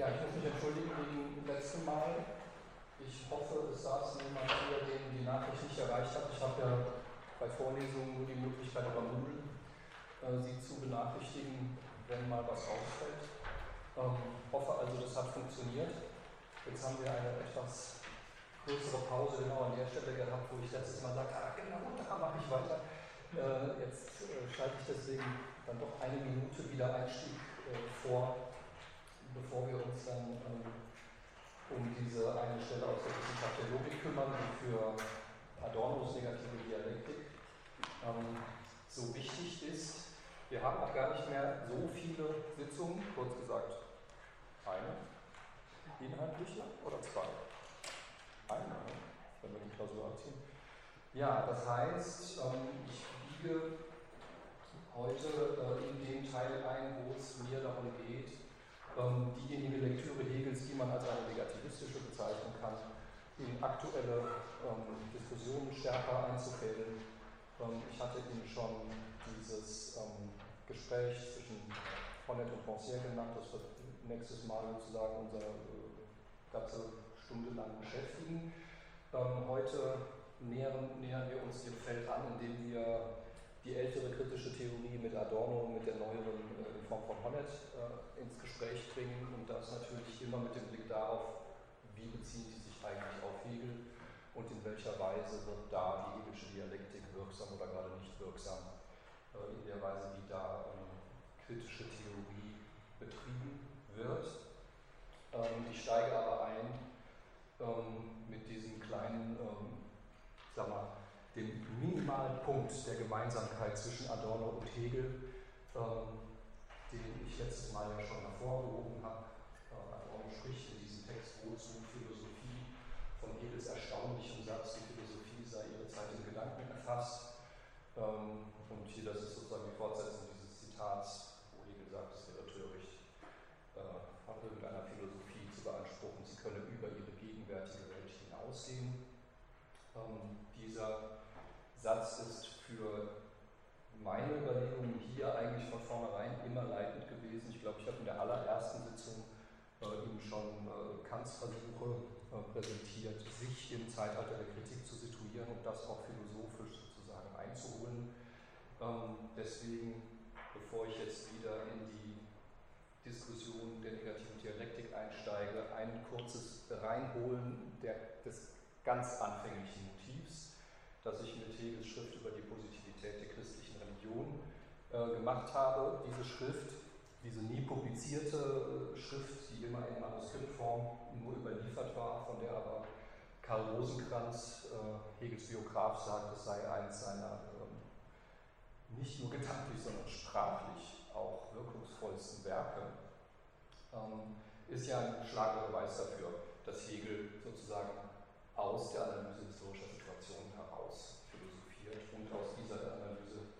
Ja, ich muss mich entschuldigen wegen dem letzten Mal. Ich hoffe, es saß niemand hier, den die Nachricht nicht erreicht hat. Ich habe ja bei Vorlesungen nur die Möglichkeit, über Moodle äh, Sie zu benachrichtigen, wenn mal was ausfällt. Ähm, hoffe also, das hat funktioniert. Jetzt haben wir eine etwas größere Pause genau an der Stelle gehabt, wo ich letztes Mal sagte, ah, genau, da mache ich weiter. Äh, jetzt äh, schalte ich deswegen dann doch eine Minute wieder Einstieg äh, vor bevor wir uns dann ähm, um diese eine Stelle aus der Wissenschaft der Logik kümmern, die für Adornos negative Dialektik ähm, so wichtig ist. Wir haben auch gar nicht mehr so viele Sitzungen, kurz gesagt eine inhaltliche oder zwei? Eine, ne? wenn wir die Klausur abziehen. Ja, das heißt, ähm, ich biege heute äh, in den Teil ein, wo es mir darum geht, diejenige Lektüre Hegels, die man als eine negativistische bezeichnen kann, in aktuelle ähm, Diskussionen stärker einzufädeln. Ähm, ich hatte Ihnen schon dieses ähm, Gespräch zwischen Honnet und Rancière genannt, das wird nächstes Mal sozusagen unsere äh, ganze Stunde lang beschäftigen. Ähm, heute nähern, nähern wir uns dem Feld an, indem wir die ältere kritische Theorie mit Adorno, mit der neueren äh, in Form von Honnet äh, ins Gespräch bringen und das natürlich immer mit dem Blick darauf, wie bezieht die sich eigentlich auf Hegel und in welcher Weise wird da die hegelische Dialektik wirksam oder gerade nicht wirksam, äh, in der Weise, wie da ähm, kritische Theorie betrieben wird. Ähm, ich steige aber ein ähm, mit diesem kleinen, sag mal, dem minimalen Punkt der Gemeinsamkeit zwischen Adorno und Hegel, ähm, den ich letztes Mal ja schon hervorgehoben habe. Äh, Adorno spricht in diesem Text wozu Philosophie von Hegels erstaunlichem Satz, die Philosophie sei ihre Zeit in Gedanken erfasst. Ähm, und hier, das ist sozusagen die Fortsetzung dieses Zitats, wo Hegel sagt, es wäre töricht, äh, von irgendeiner Philosophie zu beanspruchen, sie könne über ihre gegenwärtige Welt hinausgehen. Ähm, dieser Satz ist für meine Überlegungen hier eigentlich von vornherein immer leitend gewesen. Ich glaube, ich habe in der allerersten Sitzung äh, Ihnen schon äh, Kants Versuche äh, präsentiert, sich im Zeitalter der Kritik zu situieren und das auch philosophisch sozusagen einzuholen. Ähm, deswegen, bevor ich jetzt wieder in die Diskussion der negativen Dialektik einsteige, ein kurzes Reinholen der, des ganz anfänglichen das ich mit Hegels Schrift über die Positivität der christlichen Religion äh, gemacht habe. Diese Schrift, diese nie publizierte Schrift, die immer in Manuskriptform nur überliefert war, von der aber Karl Rosenkranz, äh, Hegels Biograf, sagt, es sei eins seiner ähm, nicht nur gedanklich, sondern sprachlich auch wirkungsvollsten Werke, ähm, ist ja ein Schlagbeweis dafür, dass Hegel sozusagen aus der Analyse historischer Situationen heraus philosophiert und aus dieser Analyse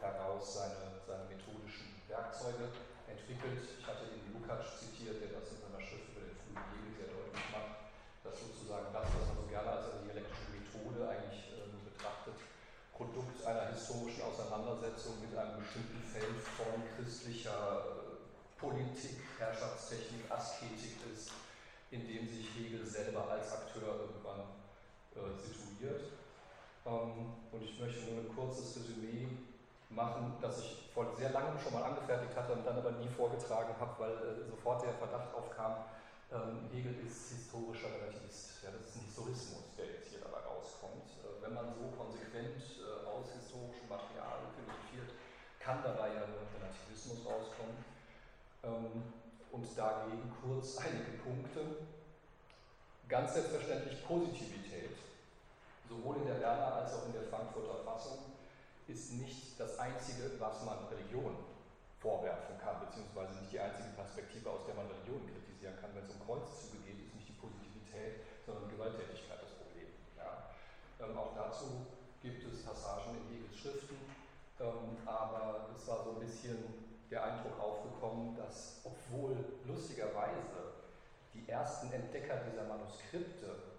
heraus seine, seine methodischen Werkzeuge entwickelt. Ich hatte den Lukács zitiert, der das in seiner Schrift über den frühen Hegel sehr deutlich macht, dass sozusagen das, was man so gerne als eine dialektische Methode eigentlich äh, betrachtet, Produkt einer historischen Auseinandersetzung mit einem bestimmten Feld von christlicher äh, Politik, Herrschaftstechnik, Asketik ist in dem sich Hegel selber als Akteur irgendwann äh, situiert. Und ich möchte nur ein kurzes Resümee machen, das ich vor sehr langem schon mal angefertigt hatte und dann aber nie vorgetragen habe, weil äh, sofort der Verdacht aufkam, ähm, Hegel ist historischer Relativist. Ja, das ist ein Historismus, der jetzt hier dabei rauskommt. Äh, wenn man so konsequent äh, aus historischem Material philosophiert, kann dabei ja nur Relativismus rauskommen. Ähm, und dagegen kurz einige Punkte. Ganz selbstverständlich Positivität, sowohl in der Berner als auch in der Frankfurter Fassung, ist nicht das Einzige, was man Religion vorwerfen kann, beziehungsweise nicht die einzige Perspektive, aus der man Religion kritisieren kann. Wenn es um Kreuzzüge geht, ist nicht die Positivität, sondern die Gewalttätigkeit das Problem. Ja. Ähm, auch dazu gibt es Passagen in Hegels Schriften, ähm, aber es war so ein bisschen der Eindruck aufgekommen, dass obwohl lustigerweise die ersten Entdecker dieser Manuskripte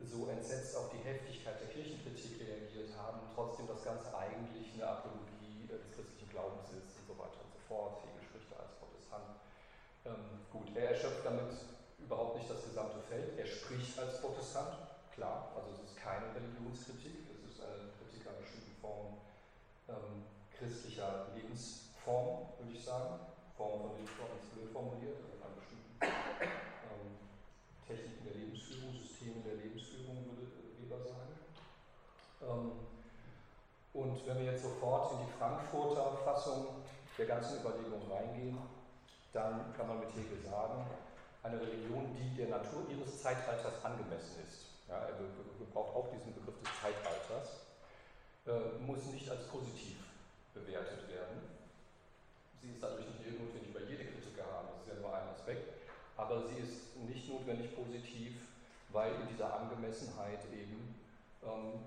so entsetzt auf die Heftigkeit der Kirchenkritik reagiert haben, trotzdem das Ganze eigentlich eine Apologie des christlichen Glaubens ist und so weiter und so fort. Hegel spricht als Protestant Ähm, gut, er erschöpft damit überhaupt nicht das gesamte Feld. Er spricht als Protestant, klar, also es ist keine Religionskritik, es ist eine Kritik an bestimmten Formen ähm, christlicher Lebensform, würde ich sagen. Form von Lebensform ist blöd formuliert, also an bestimmten Systemen der Lebensführung, würde Weber sagen. Ähm, und wenn wir jetzt sofort in die Frankfurter Fassung der ganzen Überlegung reingehen, dann kann man mit Hegel sagen, eine Religion, die der Natur ihres Zeitalters angemessen ist. Ja, er gebraucht auch diesen Begriff des Zeitalters, äh, muss nicht als positiv bewertet werden. Sie ist dadurch nicht notwendig, weil jede Kritiker haben, das ist ja nur ein Aspekt, aber sie ist nicht notwendig positiv, weil in dieser Angemessenheit eben ähm,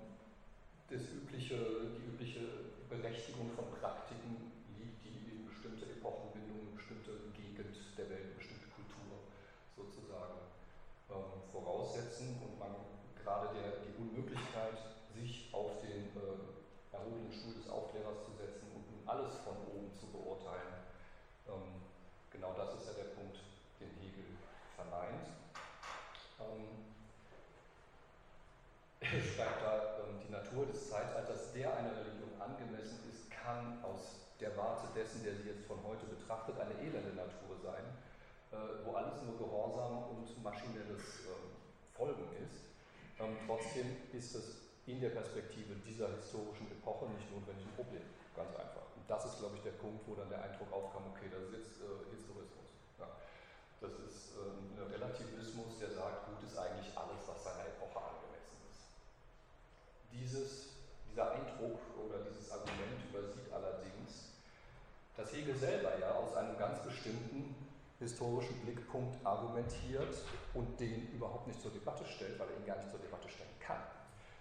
das übliche, die übliche Berechtigung von Praktiken liegt, die in bestimmte Epochenbindungen, bestimmte Gegend der Welt, bestimmte Kultur sozusagen ähm, voraussetzen und man gerade der, die Unmöglichkeit, sich auf den äh, erhobenen Stuhl des Aufklärers zu setzen und nun alles von oben zu beurteilen, ähm, genau das ist ja der Punkt, den Hegel verneint. Ähm, schreibt da, ähm, die Natur des Zeitalters, der einer Religion angemessen ist, kann aus der Warte dessen, der sie jetzt von heute betrachtet, eine elende Natur sein, äh, wo alles nur Gehorsam und maschinelles ähm, Folgen ist. Ähm, trotzdem ist es in der Perspektive dieser historischen Epoche nicht notwendig ein Problem. Ganz einfach. Und das ist, glaube ich, der Punkt, wo dann der Eindruck aufkam, okay, das ist jetzt äh, Historismus. Ja. Das ist äh, ein Relativismus, der sagt, gut ist eigentlich alles, was seiner Epoche ist. Dieses, dieser Eindruck oder dieses Argument übersieht allerdings, dass Hegel selber ja aus einem ganz bestimmten historischen Blickpunkt argumentiert und den überhaupt nicht zur Debatte stellt, weil er ihn gar nicht zur Debatte stellen kann,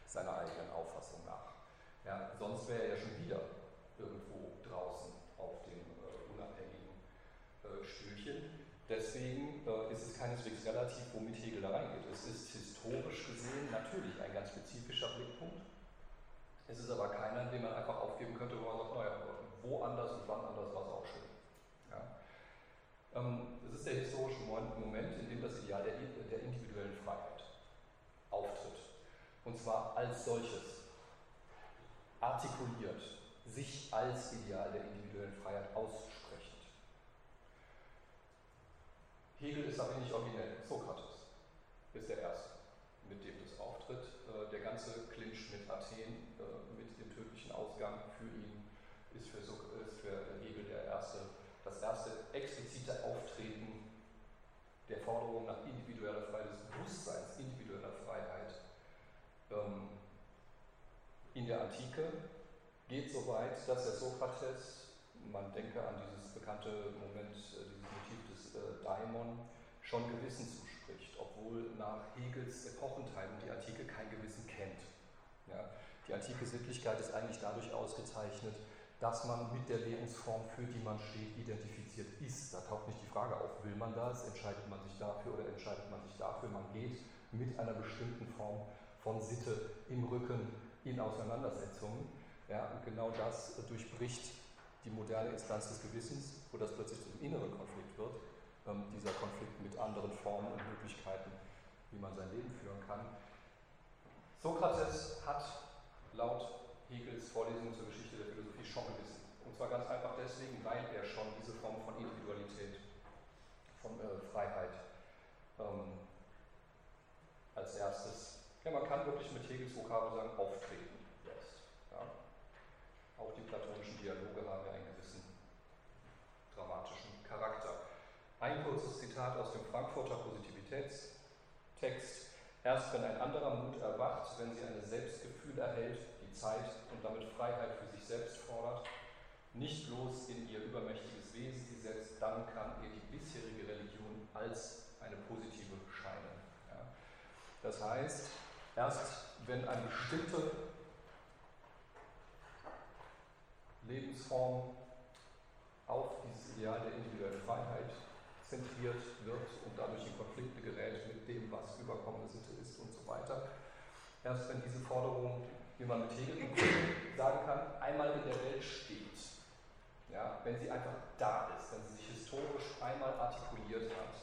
seiner eigenen Auffassung nach. Ja, sonst wäre er ja schon wieder irgendwo draußen auf dem äh, unabhängigen äh, Stühlchen. Deswegen äh, ist es keineswegs relativ, womit Hegel da reingeht. Es ist historisch gesehen natürlich ein ganz spezifischer Blickpunkt. Es ist aber keiner, den man einfach aufgeben könnte, wo man sagt, naja, wo anders und wann anders war es auch schön. Ja. Ähm, es ist der historische Moment, in dem das Ideal der, individuellen Freiheit auftritt. Und zwar als solches, artikuliert, sich als Ideal der individuellen Freiheit aussprechend. Hegel ist aber nicht originell. Sokrates ist der Erste, mit dem das auftritt. Äh, der ganze Clinch mit Athen, äh, mit dem tödlichen Ausgang für ihn, ist für, ist für Hegel der erste, das erste explizite Auftreten der Forderung nach individueller Freiheit, des Bewusstseins individueller Freiheit ähm, in der Antike geht so weit, dass der Sokrates, man denke an dieses bekannte Moment, äh, dieses Motiv des äh, Daimon, schon Gewissen zuspricht, obwohl nach Hegels Epochenteilen die Antike kein Gewissen kennt. Ja, die antike Sittlichkeit ist eigentlich dadurch ausgezeichnet, dass man mit der Lebensform, für die man steht, identifiziert ist. Da taucht nicht die Frage auf, will man das, entscheidet man sich dafür oder entscheidet man sich dafür. Man geht mit einer bestimmten Form von Sitte im Rücken in Auseinandersetzungen. Ja, und genau das durchbricht die moderne Instanz des Gewissens, wo das plötzlich zum inneren Konflikt wird, ähm, dieser Konflikt mit anderen Formen und Möglichkeiten, wie man sein Leben führen kann. Sokrates hat laut Hegels Vorlesung zur Geschichte der Philosophie schon Gewissen. Und zwar ganz einfach deswegen, weil er schon diese Form von Individualität, von äh, Freiheit ähm, als erstes, ja, man kann wirklich mit Hegels Vokabel sagen, auftreten lässt. Ja. Auch die platonischen Dialoge haben ja einen gewissen dramatischen Charakter. Ein kurzes Zitat aus dem Frankfurter Positivitätstext. Erst wenn ein anderer Mut erwacht, wenn sie ein Selbstgefühl erhält, Zeit und damit Freiheit für sich selbst fordert, nicht bloß in ihr übermächtiges Wesen sie setzt, dann kann ihr die bisherige Religion als eine positive scheinen. Ja. Das heißt, erst wenn eine bestimmte Lebensform auf dieses Ideal der individuellen Freiheit zentriert wird und dadurch in Konflikte gerät mit dem, was überkommene Sitte ist und so weiter. Erst wenn diese Forderung, wie man mit Hegel sagen kann, einmal in der Welt steht, Ja, wenn sie einfach da ist, wenn sie sich historisch einmal artikuliert hat,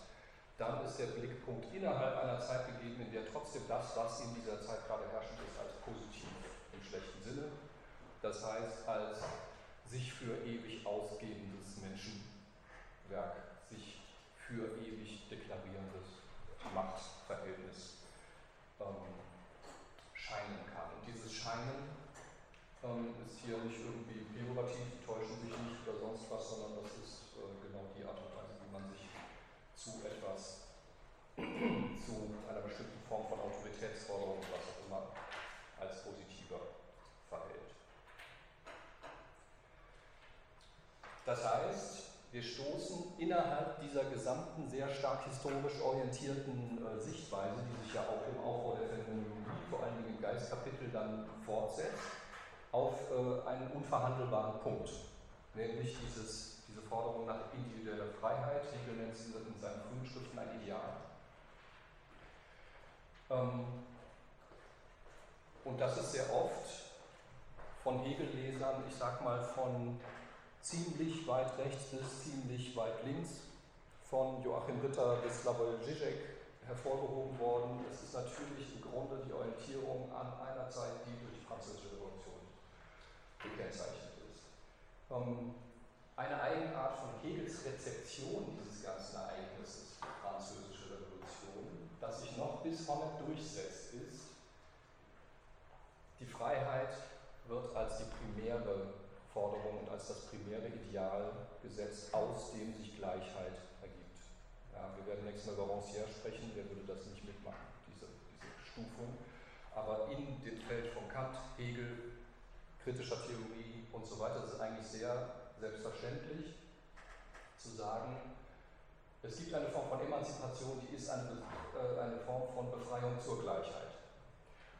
dann ist der Blickpunkt innerhalb einer Zeit gegeben, in der trotzdem das, was in dieser Zeit gerade herrschend ist, als positiv im schlechten Sinne, das heißt als sich für ewig ausgebendes Menschenwerk, sich für ewig deklarierendes Machtverhältnis ähm, scheinen kann. Und dieses Scheinen ähm, ist hier nicht irgendwie pejorativ, täuschen sich nicht oder sonst was, sondern das ist äh, genau die Art und Weise, wie man sich zu etwas, zu einer bestimmten Form von Autoritätsforderung, was auch immer, als positiver verhält. Das heißt, wir stoßen innerhalb dieser gesamten sehr stark historisch orientierten äh, Sichtweise, die sich ja auch im Aufbau der Phänomenologie, vor allen Dingen im Geistkapitel, dann fortsetzt, auf äh, einen unverhandelbaren Punkt, nämlich dieses, diese Forderung nach individueller Freiheit. Hegel nennt sie in seinen frühen Schriften ein Ideal. Ähm, und das ist sehr oft von Hegel-Lesern, ich sag mal von ziemlich weit rechts bis ziemlich weit links, von Joachim Ritter bis Slavoj Žižek hervorgehoben worden. Es ist natürlich im Grunde die Orientierung an einer Zeit, die durch die Französische Revolution gekennzeichnet ist. Ähm, eine Eigenart von Hegels Rezeption dieses ganzen Ereignisses, die Französische Revolution, das sich noch bis heute durchsetzt, ist, die Freiheit wird als die primäre Forderung und als das primäre Ideal gesetzt, aus dem sich Gleichheit. Ja, wir werden nächstes Mal über Rancière sprechen, der würde das nicht mitmachen, diese, diese Stufung. Aber in dem Feld von Kant, Hegel, kritischer Theorie und so weiter, ist eigentlich sehr selbstverständlich zu sagen, es gibt eine Form von Emanzipation, die ist eine, äh, eine Form von Befreiung zur Gleichheit.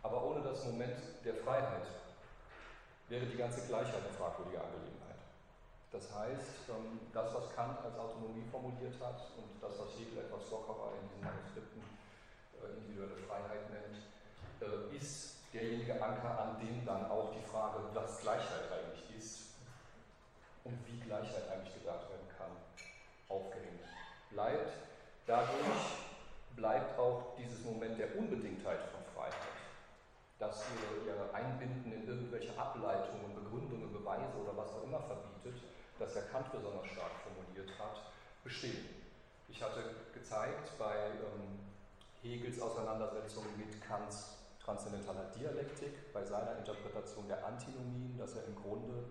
Aber ohne das Moment der Freiheit wäre die ganze Gleichheit eine fragwürdige Angelegenheit. Das heißt, ähm, das, was Kant als Autonomie formuliert hat und das, was Hegel etwas lockerer in diesen Manuskripten äh, individuelle Freiheit nennt, äh, ist derjenige Anker, an dem dann auch die Frage, was Gleichheit eigentlich ist und wie Gleichheit eigentlich gedacht werden kann, aufgehängt bleibt. Dadurch bleibt auch dieses Moment der Unbedingtheit von Freiheit, dass wir ihre Einbinden in irgendwelche Ableitungen, Begründungen, Beweise oder was auch immer verbietet, das ja Kant besonders stark formuliert hat, bestehen. Ich hatte gezeigt bei ähm, Hegels Auseinandersetzung mit Kants transzendentaler Dialektik, bei seiner Interpretation der Antinomien, dass er im Grunde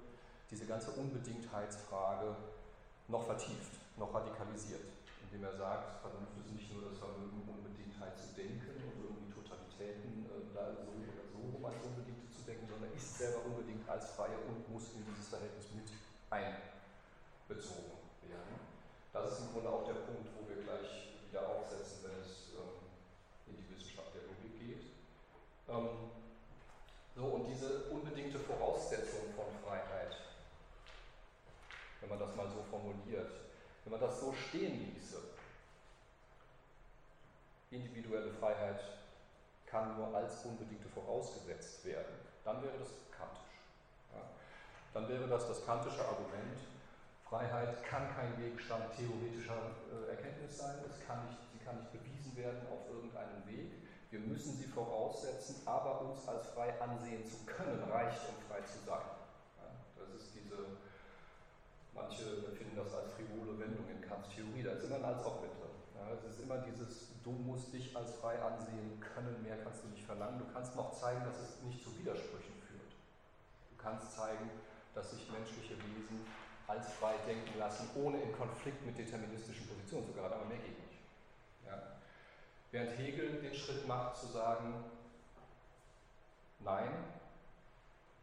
diese ganze Unbedingtheitsfrage noch vertieft, noch radikalisiert, indem er sagt, Vernunft ist nicht nur das Vermögen, Unbedingtheit zu denken und irgendwie Totalitäten äh, da so oder so um als Unbedingte zu denken, sondern ist selber unbedingt als Freie und muss in dieses Verhältnis mit einbezogen werden. Das ist im Grunde auch der Punkt, wo wir gleich wieder aufsetzen, wenn es ähm, in die Wissenschaft der Logik geht. Ähm, so, und diese unbedingte Voraussetzung von Freiheit, wenn man das mal so formuliert, wenn man das so stehen ließe, individuelle Freiheit kann nur als unbedingte vorausgesetzt werden, dann wäre das kantisch. Dann wäre das das kantische Argument, Freiheit kann kein Gegenstand theoretischer äh, Erkenntnis sein, es kann nicht, sie kann nicht bewiesen werden auf irgendeinem Weg, wir müssen sie voraussetzen, aber uns als frei ansehen zu können, reicht, um frei zu sein. Das ist diese, manche finden das als frivole Wendung in Kants Theorie, da ist immer ein als auch mit drin. Es ist immer dieses, du musst dich als frei ansehen können, mehr kannst du nicht verlangen. Du kannst noch zeigen, dass es nicht zu Widersprüchen führt. Du kannst zeigen, dass sich menschliche Wesen als frei denken lassen, ohne in Konflikt mit deterministischen Positionen zu geraten, aber mehr geht nicht. Ja. Während Hegel den Schritt macht zu sagen, nein,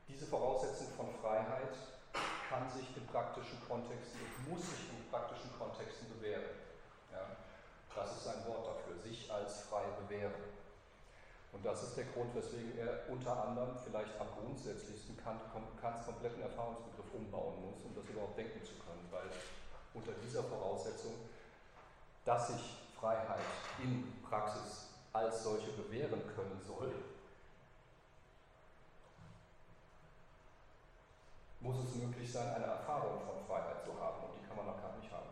diese Voraussetzung von Freiheit kann sich in praktischen Kontexten und muss sich in praktischen Kontexten bewähren. Ja, das ist sein Wort dafür, sich als frei bewähren. Und das ist der Grund, weswegen er unter anderem vielleicht am grundsätzlichsten Kants kompletten Erfahrungsbegriff umbauen muss, um das überhaupt denken zu können, weil unter dieser Voraussetzung, dass sich Freiheit in Praxis als solche bewähren können soll, muss es möglich sein, eine Erfahrung von Freiheit zu haben und die kann man noch gar nicht haben.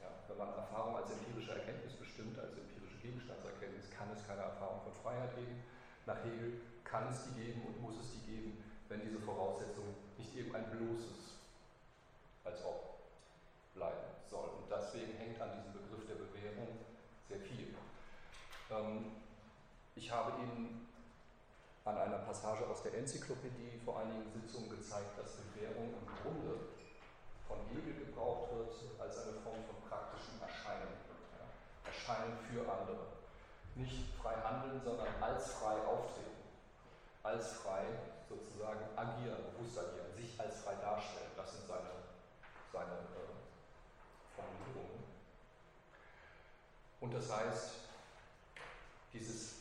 Ja, wenn man Erfahrung als empirische Erkenntnis bestimmt, als empirische Gegenstandserkenntnis, kann es keine Erfahrung von Freiheit geben. Nach Hegel kann es die geben und muss es die geben, wenn diese Voraussetzung nicht eben ein bloßes als ob bleiben soll. Und deswegen hängt an diesem Begriff der Bewährung sehr viel. Ähm, ich habe Ihnen an einer Passage aus der Enzyklopädie vor einigen Sitzungen gezeigt, dass Bewährung im Grunde von Hegel gebraucht wird als eine Form von praktischen Erscheinen. Erscheinen für andere. Nicht frei handeln, sondern als frei auftreten. Als frei sozusagen agieren, bewusst agieren, sich als frei darstellen. Das sind seine, seine äh, Formulierungen. Und das heißt, dieses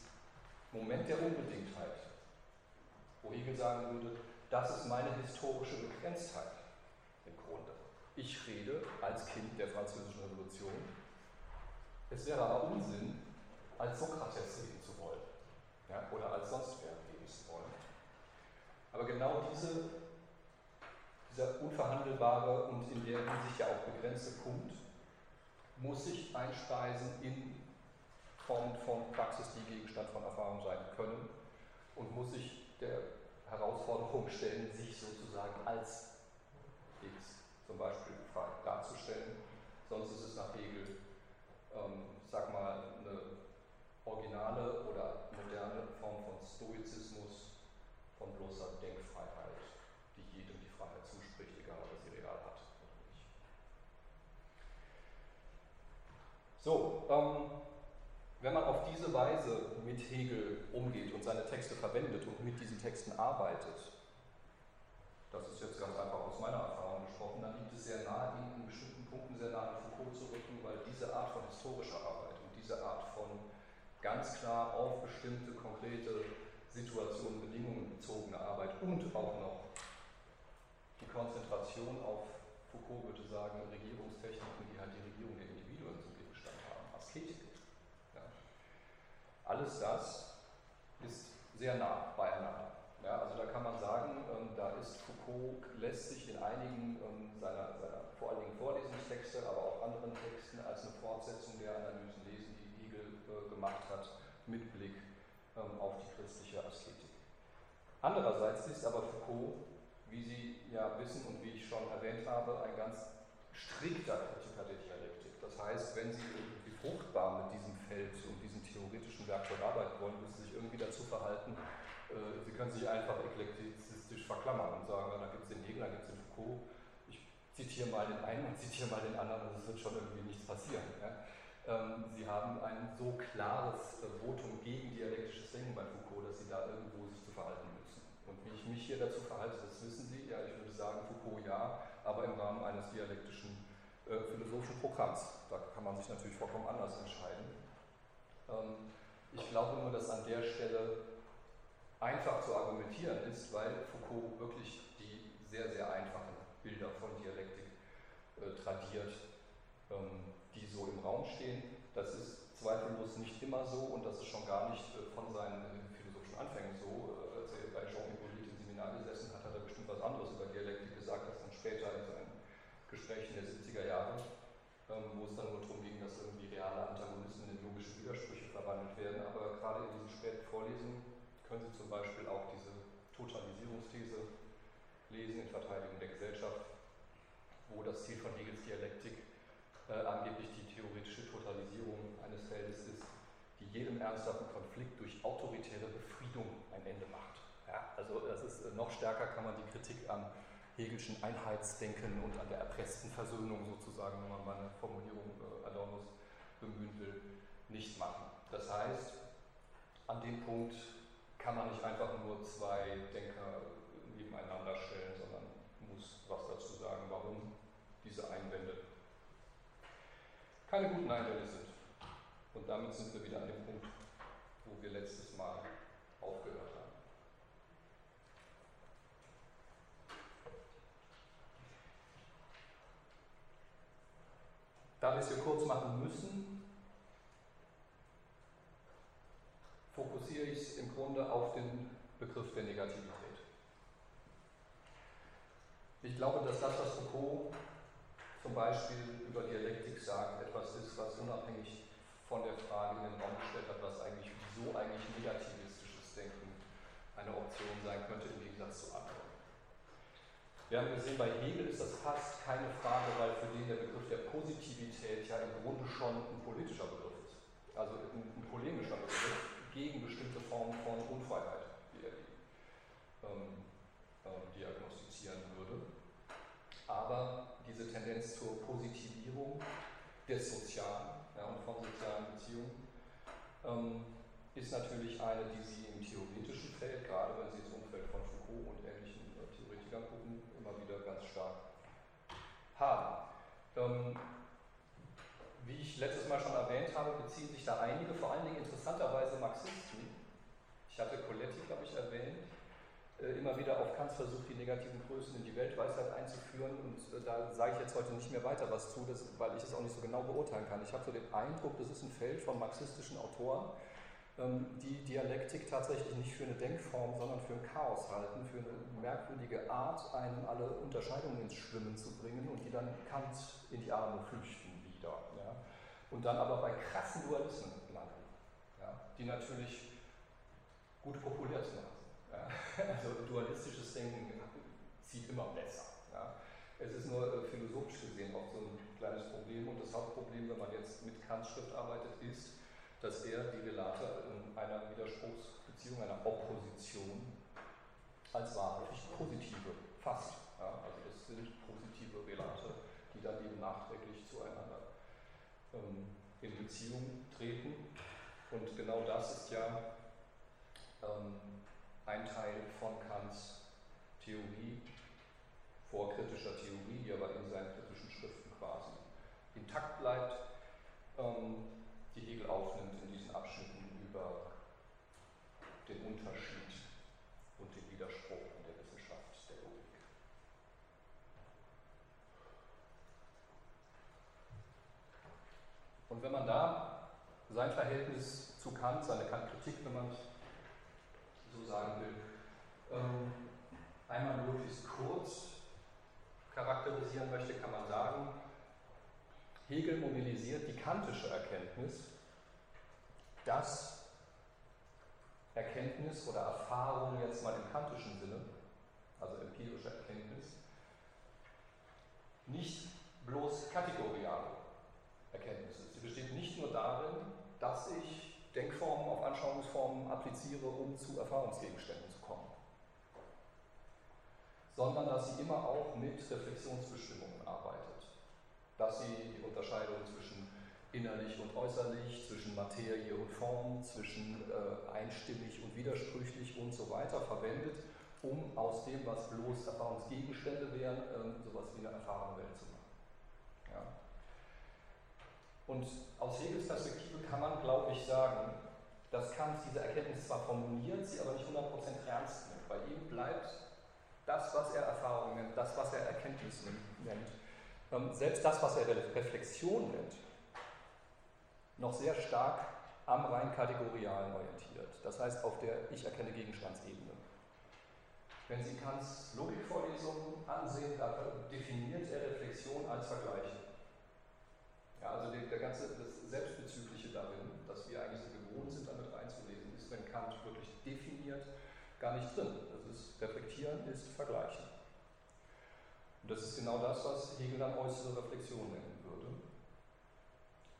Moment der Unbedingtheit, wo Hegel sagen würde, das ist meine historische Begrenztheit im Grunde. Ich rede als Kind der Französischen Revolution. Es wäre aber Unsinn, als Sokrates reden zu wollen ja, oder als sonst wer reden zu wollen. Aber genau diese, dieser unverhandelbare und in der Hinsicht ja auch begrenzte Punkt muss sich einspeisen in Formen von Praxis, die Gegenstand von Erfahrung sein können und muss sich der Herausforderung stellen, sich sozusagen als X zum Beispiel darzustellen. Sonst ist es nach Hegel, ähm, sag mal, eine originale oder moderne Form von Stoizismus, von bloßer Denkfreiheit, die jedem die Freiheit zuspricht, egal ob er sie real hat oder nicht. So, ähm, wenn man auf diese Weise mit Hegel umgeht und seine Texte verwendet und mit diesen Texten arbeitet, das ist jetzt ganz einfach aus meiner Erfahrung gesprochen, dann liegt es sehr nahe, ihn in bestimmten Punkten sehr an Foucault zu rücken, weil diese Art von historischer Arbeit und diese Art von ganz klar auf bestimmte konkrete Situationen, Bedingungen bezogene Arbeit und auch noch die Konzentration auf, Foucault würde sagen, Regierungstechniken, die halt die Regierung der Individuen zum Gegenstand haben, Asketik. Ja. Alles das ist sehr nah beieinander. Ja, also da kann man sagen, ähm, da ist Foucault, lässt sich in einigen ähm, seiner, seiner vor allen Dingen Vorlesungstexte, aber auch anderen Texten als eine Fortsetzung der Analysen lesen, die Hegel äh, gemacht hat, mit Blick ähm, auf die christliche Asketik. Andererseits ist aber Foucault, wie Sie ja wissen und wie ich schon erwähnt habe, ein ganz strikter Kritiker der Dialektik. Das heißt, wenn Sie irgendwie fruchtbar mit diesem Feld und diesem theoretischen Werkzeug arbeiten wollen, müssen Sie sich irgendwie dazu verhalten, äh, Sie können sich einfach eklektizistisch verklammern und sagen, da gibt es den Hegel, da gibt es den Foucault, ich zitiere mal den einen und zitiere mal den anderen und es wird schon irgendwie nichts passieren. Ja? Ähm, Sie haben ein so klares äh, Votum gegen dialektisches Denken bei Foucault, dass Sie da irgendwo sich zu verhalten müssen. Und wie ich mich hier dazu verhalte, das wissen Sie. Ja, ich würde sagen, Foucault ja, aber im Rahmen eines dialektischen äh, philosophischen Programms. Da kann man sich natürlich vollkommen anders entscheiden. Ähm, ich glaube nur, dass an der Stelle einfach zu argumentieren ist, weil Foucault wirklich die sehr, sehr einfachen Bilder von Dialektik äh, tradiert. Ähm, die so im Raum stehen. Das ist zweifellos nicht immer so und das ist schon gar nicht äh, von seinen äh, philosophischen Anfängen so. Äh, als er bei Jean Hippolyte im Seminar gesessen hat, hat er bestimmt was anderes über Dialektik gesagt, als dann später in seinen Gesprächen der 70er Jahre, ähm, wo es dann nur darum ging, dass irgendwie reale Antagonismen in logische Widersprüche verwandelt werden. Aber gerade in diesen späten Vorlesungen können Sie zum Beispiel auch diese Totalisierungsthese lesen in Verteidigung der Gesellschaft, wo das Ziel von Hegels Dialektik äh, angeblich die theoretische Totalisierung eines Feldes ist, die jedem ernsthaften Konflikt durch autoritäre Befriedung ein Ende macht. Ja, also das ist äh, noch stärker kann man die Kritik am Hegelschen Einheitsdenken und an der erpressten Versöhnung sozusagen, wenn man mal eine Formulierung äh, Adornos bemühen will, nicht machen. Das heißt, an dem Punkt kann man nicht einfach nur zwei Denker nebeneinander stellen, sondern muss was dazu sagen, warum diese Einwände keine guten Einwände sind. Und damit sind wir wieder an dem Punkt, wo wir letztes Mal aufgehört haben. Da wir es hier kurz machen müssen, fokussiere ich es im Grunde auf den Begriff der Negativität. Ich glaube, dass das, was Foucault zum Beispiel über Dialektik sagt, etwas ist, was unabhängig von der Frage in den Raum gestellt hat, was eigentlich, wieso eigentlich negativistisches Denken eine Option sein könnte im Gegensatz zu anderen. Wir haben gesehen, bei Hegel ist das fast keine Frage, weil für den der Begriff der Positivität ja im Grunde schon ein politischer Begriff ist. Also ein, ein polemischer Begriff gegen bestimmte Formen von Unfreiheit, wie er die ähm, ähm, diagnostizieren würde. Aber diese Tendenz zur Positivierung des Sozialen ja, und von sozialen Beziehungen ähm, ist natürlich eine, die Sie im theoretischen Feld, gerade wenn Sie das Umfeld von Foucault und ähnlichen äh, Theoretikern gucken, ganz stark haben. Ähm, letztes Mal schon erwähnt habe, beziehen sich da einige, vor allen Dingen interessanterweise Marxisten, ich hatte Coletti, glaube ich, erwähnt, äh, immer wieder auf Kants Versuch, die negativen Größen in die Weltweisheit einzuführen. Und äh, da sage ich jetzt heute nicht mehr weiter was zu, das, weil ich es auch nicht so genau beurteilen kann. Ich habe so den Eindruck, das ist ein Feld von marxistischen Autoren, ähm, die Dialektik tatsächlich nicht für eine Denkform, sondern für ein Chaos halten, für eine merkwürdige Art, einen alle Unterscheidungen ins Schwimmen zu bringen und die dann Kant in die Arme flüchten wieder. Und dann aber bei krassen Dualismen landen, ja? die natürlich gut populär zu machen ja? Also dualistisches Denken zieht immer besser. Ja? Es ist nur äh, philosophisch gesehen auch so ein kleines Problem und das Hauptproblem, wenn man jetzt mit Kants Schrift arbeitet, ist, dass er die Relate in einer Widerspruchsbeziehung, einer Opposition als wahrhaftig positive fasst. Ja, also das sind positive Relate, die dann eben nachträglich in Beziehung treten. Und genau das ist ja ähm, ein Teil von Kants Theorie, vorkritischer Theorie, die aber in seinen kritischen Schriften quasi intakt bleibt. Ähm, die Hegel aufnimmt in diesen Abschnitten über den Unterschied und den Widerspruch in der Wissenschaft der Logik. Und wenn man da sein Verhältnis zu Kant, seine Kant-Kritik, wenn man so sagen will, ähm, einmal möglichst kurz charakterisieren möchte, kann man sagen, Hegel mobilisiert die kantische Erkenntnis, dass Erkenntnis oder Erfahrung jetzt mal im kantischen Sinne, also empirische Erkenntnis, nicht bloß kategoriale Erkenntnis ist. Sie besteht nicht nur darin, dass ich Denkformen auf Anschauungsformen appliziere, um zu Erfahrungsgegenständen zu kommen, sondern dass sie immer auch mit Reflexionsbestimmungen arbeitet dass sie die Unterscheidung zwischen innerlich und äußerlich, zwischen Materie und Form, zwischen äh, einstimmig und widersprüchlich und so weiter verwendet, um aus dem, was bloß Erfahrungsgegenstände wären, äh, sowas wie eine Erfahrungswelt zu machen. Ja. Und aus Hegels Perspektive kann man, glaube ich, sagen, dass Kant diese Erkenntnis zwar formuliert, sie aber nicht 100% ernst nimmt. Bei ihm bleibt das, was er Erfahrung nennt, das, was er Erkenntnis nennt, ähm, selbst das, was er Reflexion nennt, noch sehr stark am rein kategorialen orientiert. Das heißt auf der Ich erkenne Gegenstandsebene. Wenn Sie Kants Logikvorlesungen ansehen, da definiert er Reflexion als Vergleich. Ja, also der, der ganze, das Selbstbezügliche darin, dass wir eigentlich so gewohnt sind, damit reinzulesen, ist, wenn Kant wirklich definiert, gar nicht drin. Das ist Reflektieren ist Vergleichen. Und das ist genau das, was Hegel dann äußere Reflexion nennen würde.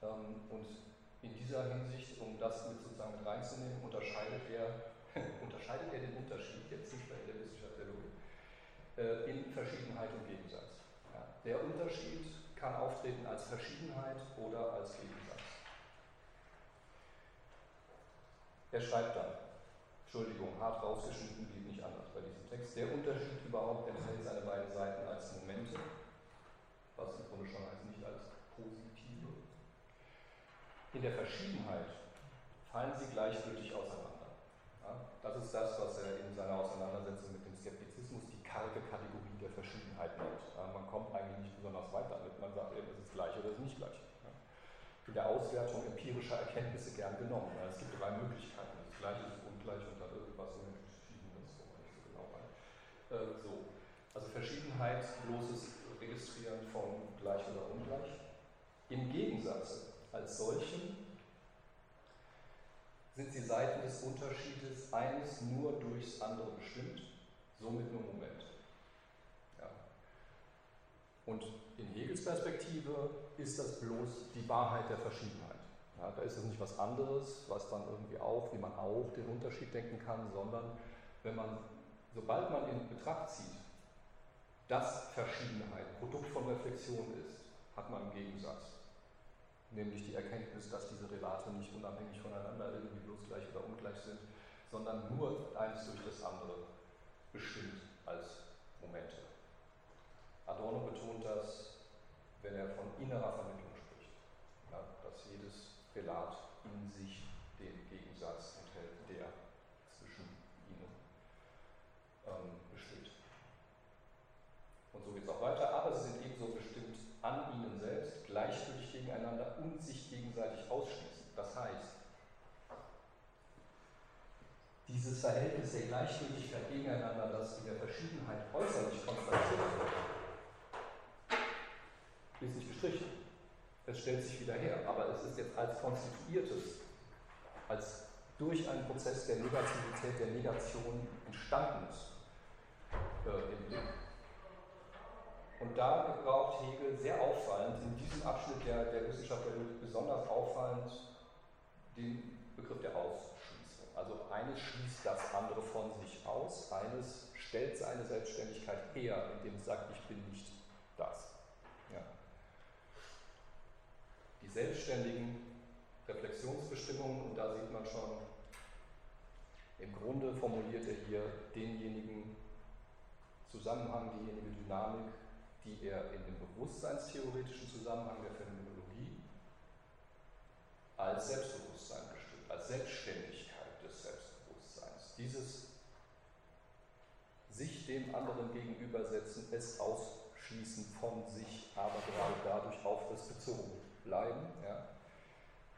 Ähm, und in dieser Hinsicht, um das mit sozusagen mit reinzunehmen, unterscheidet er, unterscheidet er den Unterschied, jetzt nicht in der Wissenschaft der Logik, in Verschiedenheit und Gegensatz. Der Unterschied kann auftreten als Verschiedenheit oder als Gegensatz. Er schreibt dann, Entschuldigung, hart rausgeschnitten, geht nicht anders bei diesem Text. Der Unterschied überhaupt enthält seine beiden Seiten als Momente, was im Grunde schon heißt, nicht als positive. In der Verschiedenheit fallen sie gleichgültig auseinander. Ja, das ist das, was er in seiner Auseinandersetzung mit dem Skeptizismus die karge Kategorie Verschiedenheit nennt. Ja, man kommt eigentlich nicht besonders weit damit, man sagt eben, es ist gleich oder es ist nicht gleich. In der Auswertung empirischer Erkenntnisse gern genommen. es gibt drei Möglichkeiten. Das Gleiche ist ungleich und dann irgendwas unentschieden ist, wo man nicht so genau weiß. Äh, so. Also Verschiedenheit, bloßes Registrieren von gleich oder ungleich. Im Gegensatz als solchen sind die Seiten des Unterschiedes eines nur durchs andere bestimmt, somit nur Moment. Und in Hegels Perspektive ist das bloß die Wahrheit der Verschiedenheit. Ja, da ist es nicht was anderes, was dann irgendwie auch, wie man auch den Unterschied denken kann, sondern wenn man, sobald man in Betracht zieht, dass Verschiedenheit Produkt von Reflexion ist, hat man im Gegensatz. Nämlich die Erkenntnis, dass diese Relate nicht unabhängig voneinander irgendwie bloß gleich oder ungleich sind, sondern nur eins durch das andere bestimmt als Momente. Adorno betont das, wenn er von innerer Vermittlung spricht, ja, dass jedes Relat in sich den Gegensatz enthält, der zwischen ihnen ähm, besteht. Und so geht es auch weiter, aber sie sind ebenso bestimmt an ihnen selbst, gleichgültig gegeneinander und sich gegenseitig ausschließen. Das heißt, dieses Verhältnis der Gleichgültigkeit gegeneinander, das in der Verschiedenheit äußerlich konstatiert wird, ist nicht gestrichen. Stellt sich wieder her, aber es ist jetzt als konstituiertes, als durch einen Prozess der Negativität, der Negation entstandenes äh, im Blick. Und da gebraucht Hegel sehr auffallend, in diesem Abschnitt der, der Wissenschaft der besonders auffallend den Begriff der Ausschließung. Also eines schließt das andere von sich aus, eines stellt seine Selbstständigkeit her, indem es sagt, ich bin nicht das. Ja. Die selbstständigen Reflexionsbestimmungen, und da sieht man schon, im Grunde formuliert er hier denjenigen Zusammenhang, diejenige Dynamik, die er in dem bewusstseinstheoretischen Zusammenhang der Phänomenologie als Selbstbewusstsein bestimmt, als Selbstständigkeit des Selbstbewusstseins. Dieses sich dem anderen gegenübersetzen, es ausschließen von sich, aber gerade dadurch auf das bezogen bleiben, ja,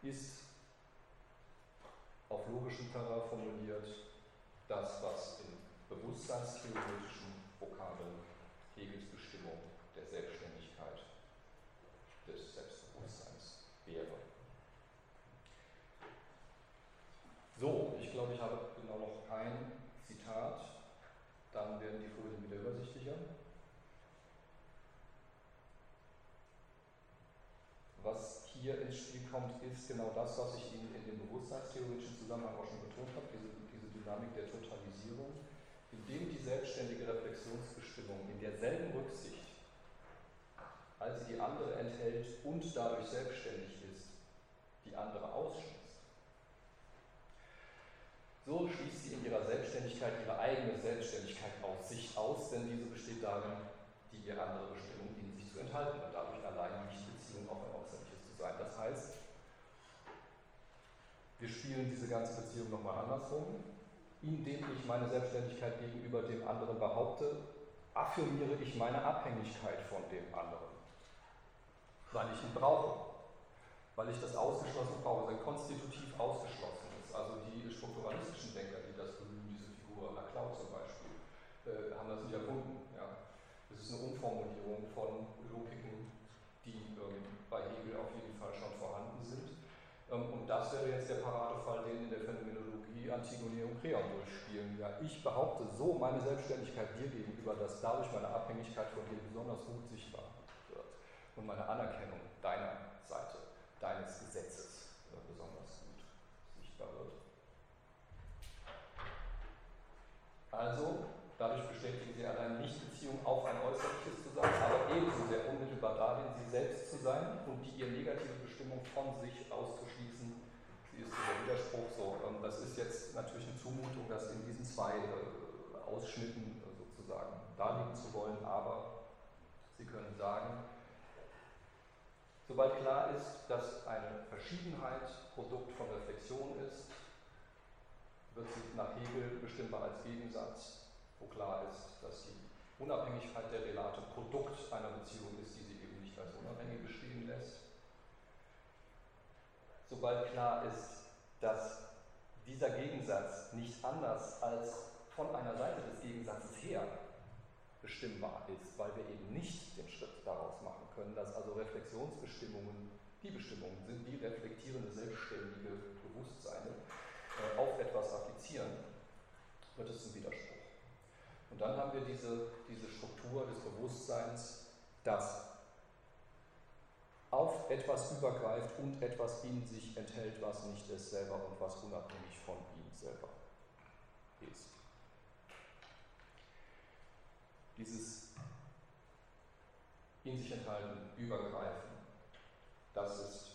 ist auf logischem Terrain formuliert das, was in bewusstseinstheoretischen Vokabeln Hegels Bestimmung der Selbstständigkeit des Selbstbewusstseins wäre. So, ich glaube, ich habe genau noch kein Zitat. Dann werden die Folien wieder übersichtlicher. Was hier ins Spiel kommt, ist genau das, was ich Ihnen in dem bewusstseinstheoretischen Zusammenhang auch schon betont habe, diese, diese Dynamik der Totalisierung, indem die selbstständige Reflexionsbestimmung in derselben Rücksicht als sie die andere enthält und dadurch selbstständig ist, die andere ausschließt. So schließt sie in ihrer Selbstständigkeit ihre eigene Selbstständigkeit aus sich aus, denn diese besteht darin, die ihr andere Bestimmung in sich zu enthalten und dadurch allein nicht Beziehung auf ein Äußerliches zu sein. Das heißt, wir spielen diese ganze Beziehung nochmal andersrum. Indem ich meine Selbstständigkeit gegenüber dem anderen behaupte, affirmiere ich meine Abhängigkeit von dem anderen weil ich ihn brauche, weil ich das ausgeschlossen brauche, sein konstitutiv ausgeschlossen ist. Also die strukturalistischen Denker, die das bemühen, diese Figur Laclau zum Beispiel, äh, haben das nicht erfunden. Ja. Es ist eine Umformulierung von Logiken, die ähm, bei Hegel auf jeden Fall schon vorhanden sind. Ähm, und das wäre jetzt der Paradefall, den in der Phänomenologie Antigone und Creon durchspielen. Ja, ich behaupte so meine Selbstständigkeit dir gegenüber, dass dadurch meine Abhängigkeit von dir besonders gut sichtbar und meine Anerkennung deiner Seite, deines Gesetzes äh, besonders gut sichtbar wird. Also, dadurch bestätigen sie allein nicht Beziehung auf ein äußerliches zu sein, aber ebenso sehr unmittelbar darin, sie selbst zu sein und die ihr negative Bestimmung von sich auszuschließen. Sie ist dieser Widerspruch so. Ähm, das ist jetzt natürlich eine Zumutung, das in diesen zwei äh, Ausschnitten äh, sozusagen darlegen zu wollen, aber Sie können sagen, Sobald klar ist, dass eine Verschiedenheit Produkt von Reflexion ist, wird sie nach Hegel bestimmbar als Gegensatz, wo klar ist, dass die Unabhängigkeit der Relate Produkt einer Beziehung ist, die sie eben nicht als unabhängig bestehen lässt. Sobald klar ist, dass dieser Gegensatz nicht anders als von einer Seite des Gegensatzes her bestimmbar ist, weil wir eben nicht den Schritt daraus machen können, dass also Reflexionsbestimmungen die Bestimmungen sind, die reflektierende, selbstständige Bewusstseine äh, auf etwas applizieren, wird es zum Widerspruch. Und dann haben wir diese, diese Struktur des Bewusstseins, das auf etwas übergreift und etwas in sich enthält, was nicht es selber und was unabhängig von ihm selber ist. Dieses in sich enthalten, übergreifen, das ist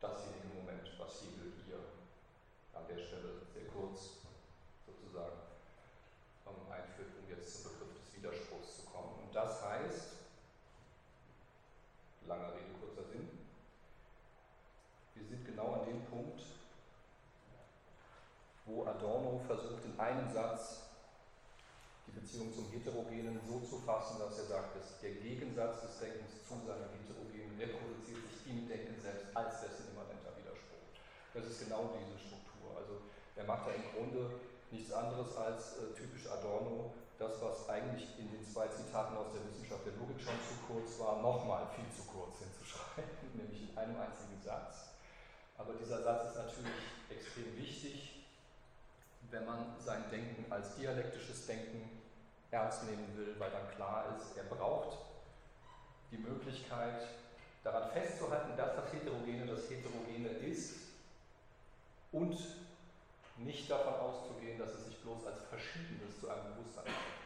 dasjenige Moment, was Hegel hier an der Stelle sehr kurz sozusagen ähm, einführt, um jetzt zum Begriff des Widerspruchs zu kommen. Und das heißt, langer Rede, kurzer Sinn, wir sind genau an dem Punkt, wo Adorno einem Satz die Beziehung zum Heterogenen so zu fassen, dass er sagt, dass der Gegensatz des Denkens zu seinem Heterogenen reproduziert sich im Denken selbst als dessen immanenter Widerspruch. Das ist genau diese Struktur. Also er macht da im Grunde nichts anderes als äh, typisch Adorno, das, was eigentlich in den zwei Zitaten aus der Wissenschaft der Logik schon zu kurz war, nochmal viel zu kurz hinzuschreiben, nämlich in einem einzigen Satz. Aber dieser Satz ist natürlich extrem wichtig, wenn man sein Denken als dialektisches Denken ernst nehmen will, weil dann klar ist, er braucht die Möglichkeit, daran festzuhalten, dass das Heterogene das Heterogene ist und nicht davon auszugehen, dass es sich bloß als Verschiedenes zu einem Bewusstsein macht.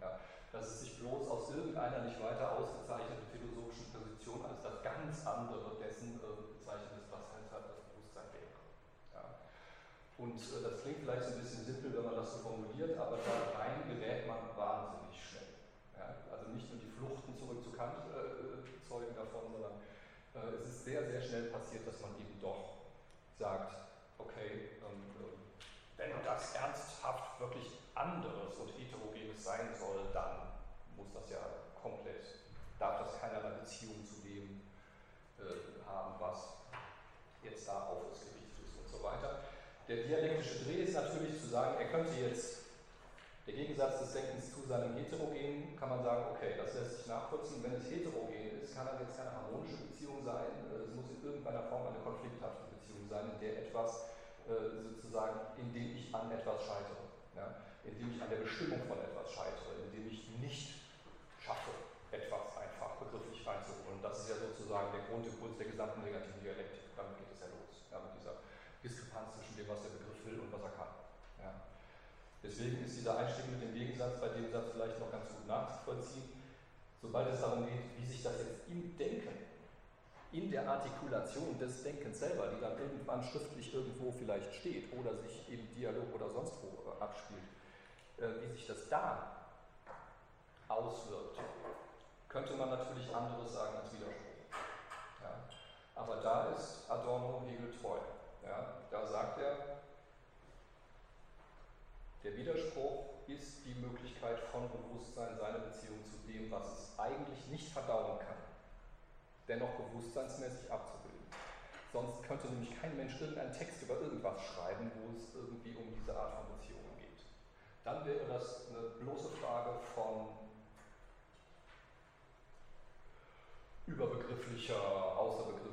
Ja, dass es sich bloß aus irgendeiner nicht weiter ausgezeichneten philosophischen Position als das ganz andere dessen äh, bezeichnet ist, was halt, halt das Bewusstsein wäre. Ja. Und äh, das klingt vielleicht ein bisschen simpel, wenn man das so formuliert, aber da rein gerät man wahnsinnig schnell. Ja. Also nicht nur die Fluchten zurück zu Kant äh, zeugen davon, sondern äh, es ist sehr, sehr schnell passiert, dass man eben doch sagt, okay, ähm, wenn das ernsthaft wirklich anderes und heterogenes sein soll, dann muss das ja komplett, darf das keinerlei Beziehung zu dem äh, haben, was jetzt da auf das Gericht ist und so weiter. Der dialektische Dreh ist natürlich zu sagen, er könnte jetzt, der Gegensatz des Denkens zu seinem Heterogenen, kann man sagen, okay, das lässt sich nachvollziehen. Wenn es heterogen ist, kann das jetzt keine harmonische Beziehung sein, es muss in irgendeiner Form eine konflikthafte Beziehung sein, in der etwas äh, sozusagen, indem ich an etwas scheitere, ja? indem ich an der Bestimmung von etwas scheitere, indem ich nicht schaffe, etwas einfach begrifflich reinzuholen. Das ist ja sozusagen der Grundimpuls der gesamten negativen Dialektik. Damit geht es ja los, ja, mit dieser Diskrepanz zwischen dem, was der Begriff will und was er kann. Ja. Deswegen ist dieser Einstieg mit dem Gegensatz bei dem Satz vielleicht noch ganz gut nachzuvollziehen. Sobald es darum geht, wie sich das jetzt im Denken in der Artikulation des Denkens selber, die dann irgendwann schriftlich irgendwo vielleicht steht oder sich im Dialog oder sonst wo äh, abspielt, äh, wie sich das da auswirkt, könnte man natürlich anderes sagen als Widerspruch. Ja. Aber da ist Adorno Hegel treu. Ja. Da sagt er, der Widerspruch ist die Möglichkeit von Bewusstsein, seine Beziehung zu dem, was es eigentlich nicht verdauen kann dennoch bewusstseinsmäßig abzubilden. Sonst könnte nämlich kein Mensch irgendeinen Text über irgendwas schreiben, wo es irgendwie um diese Art von Beziehungen geht. Dann wäre das eine bloße Frage von überbegrifflicher, außerbegrifflicher,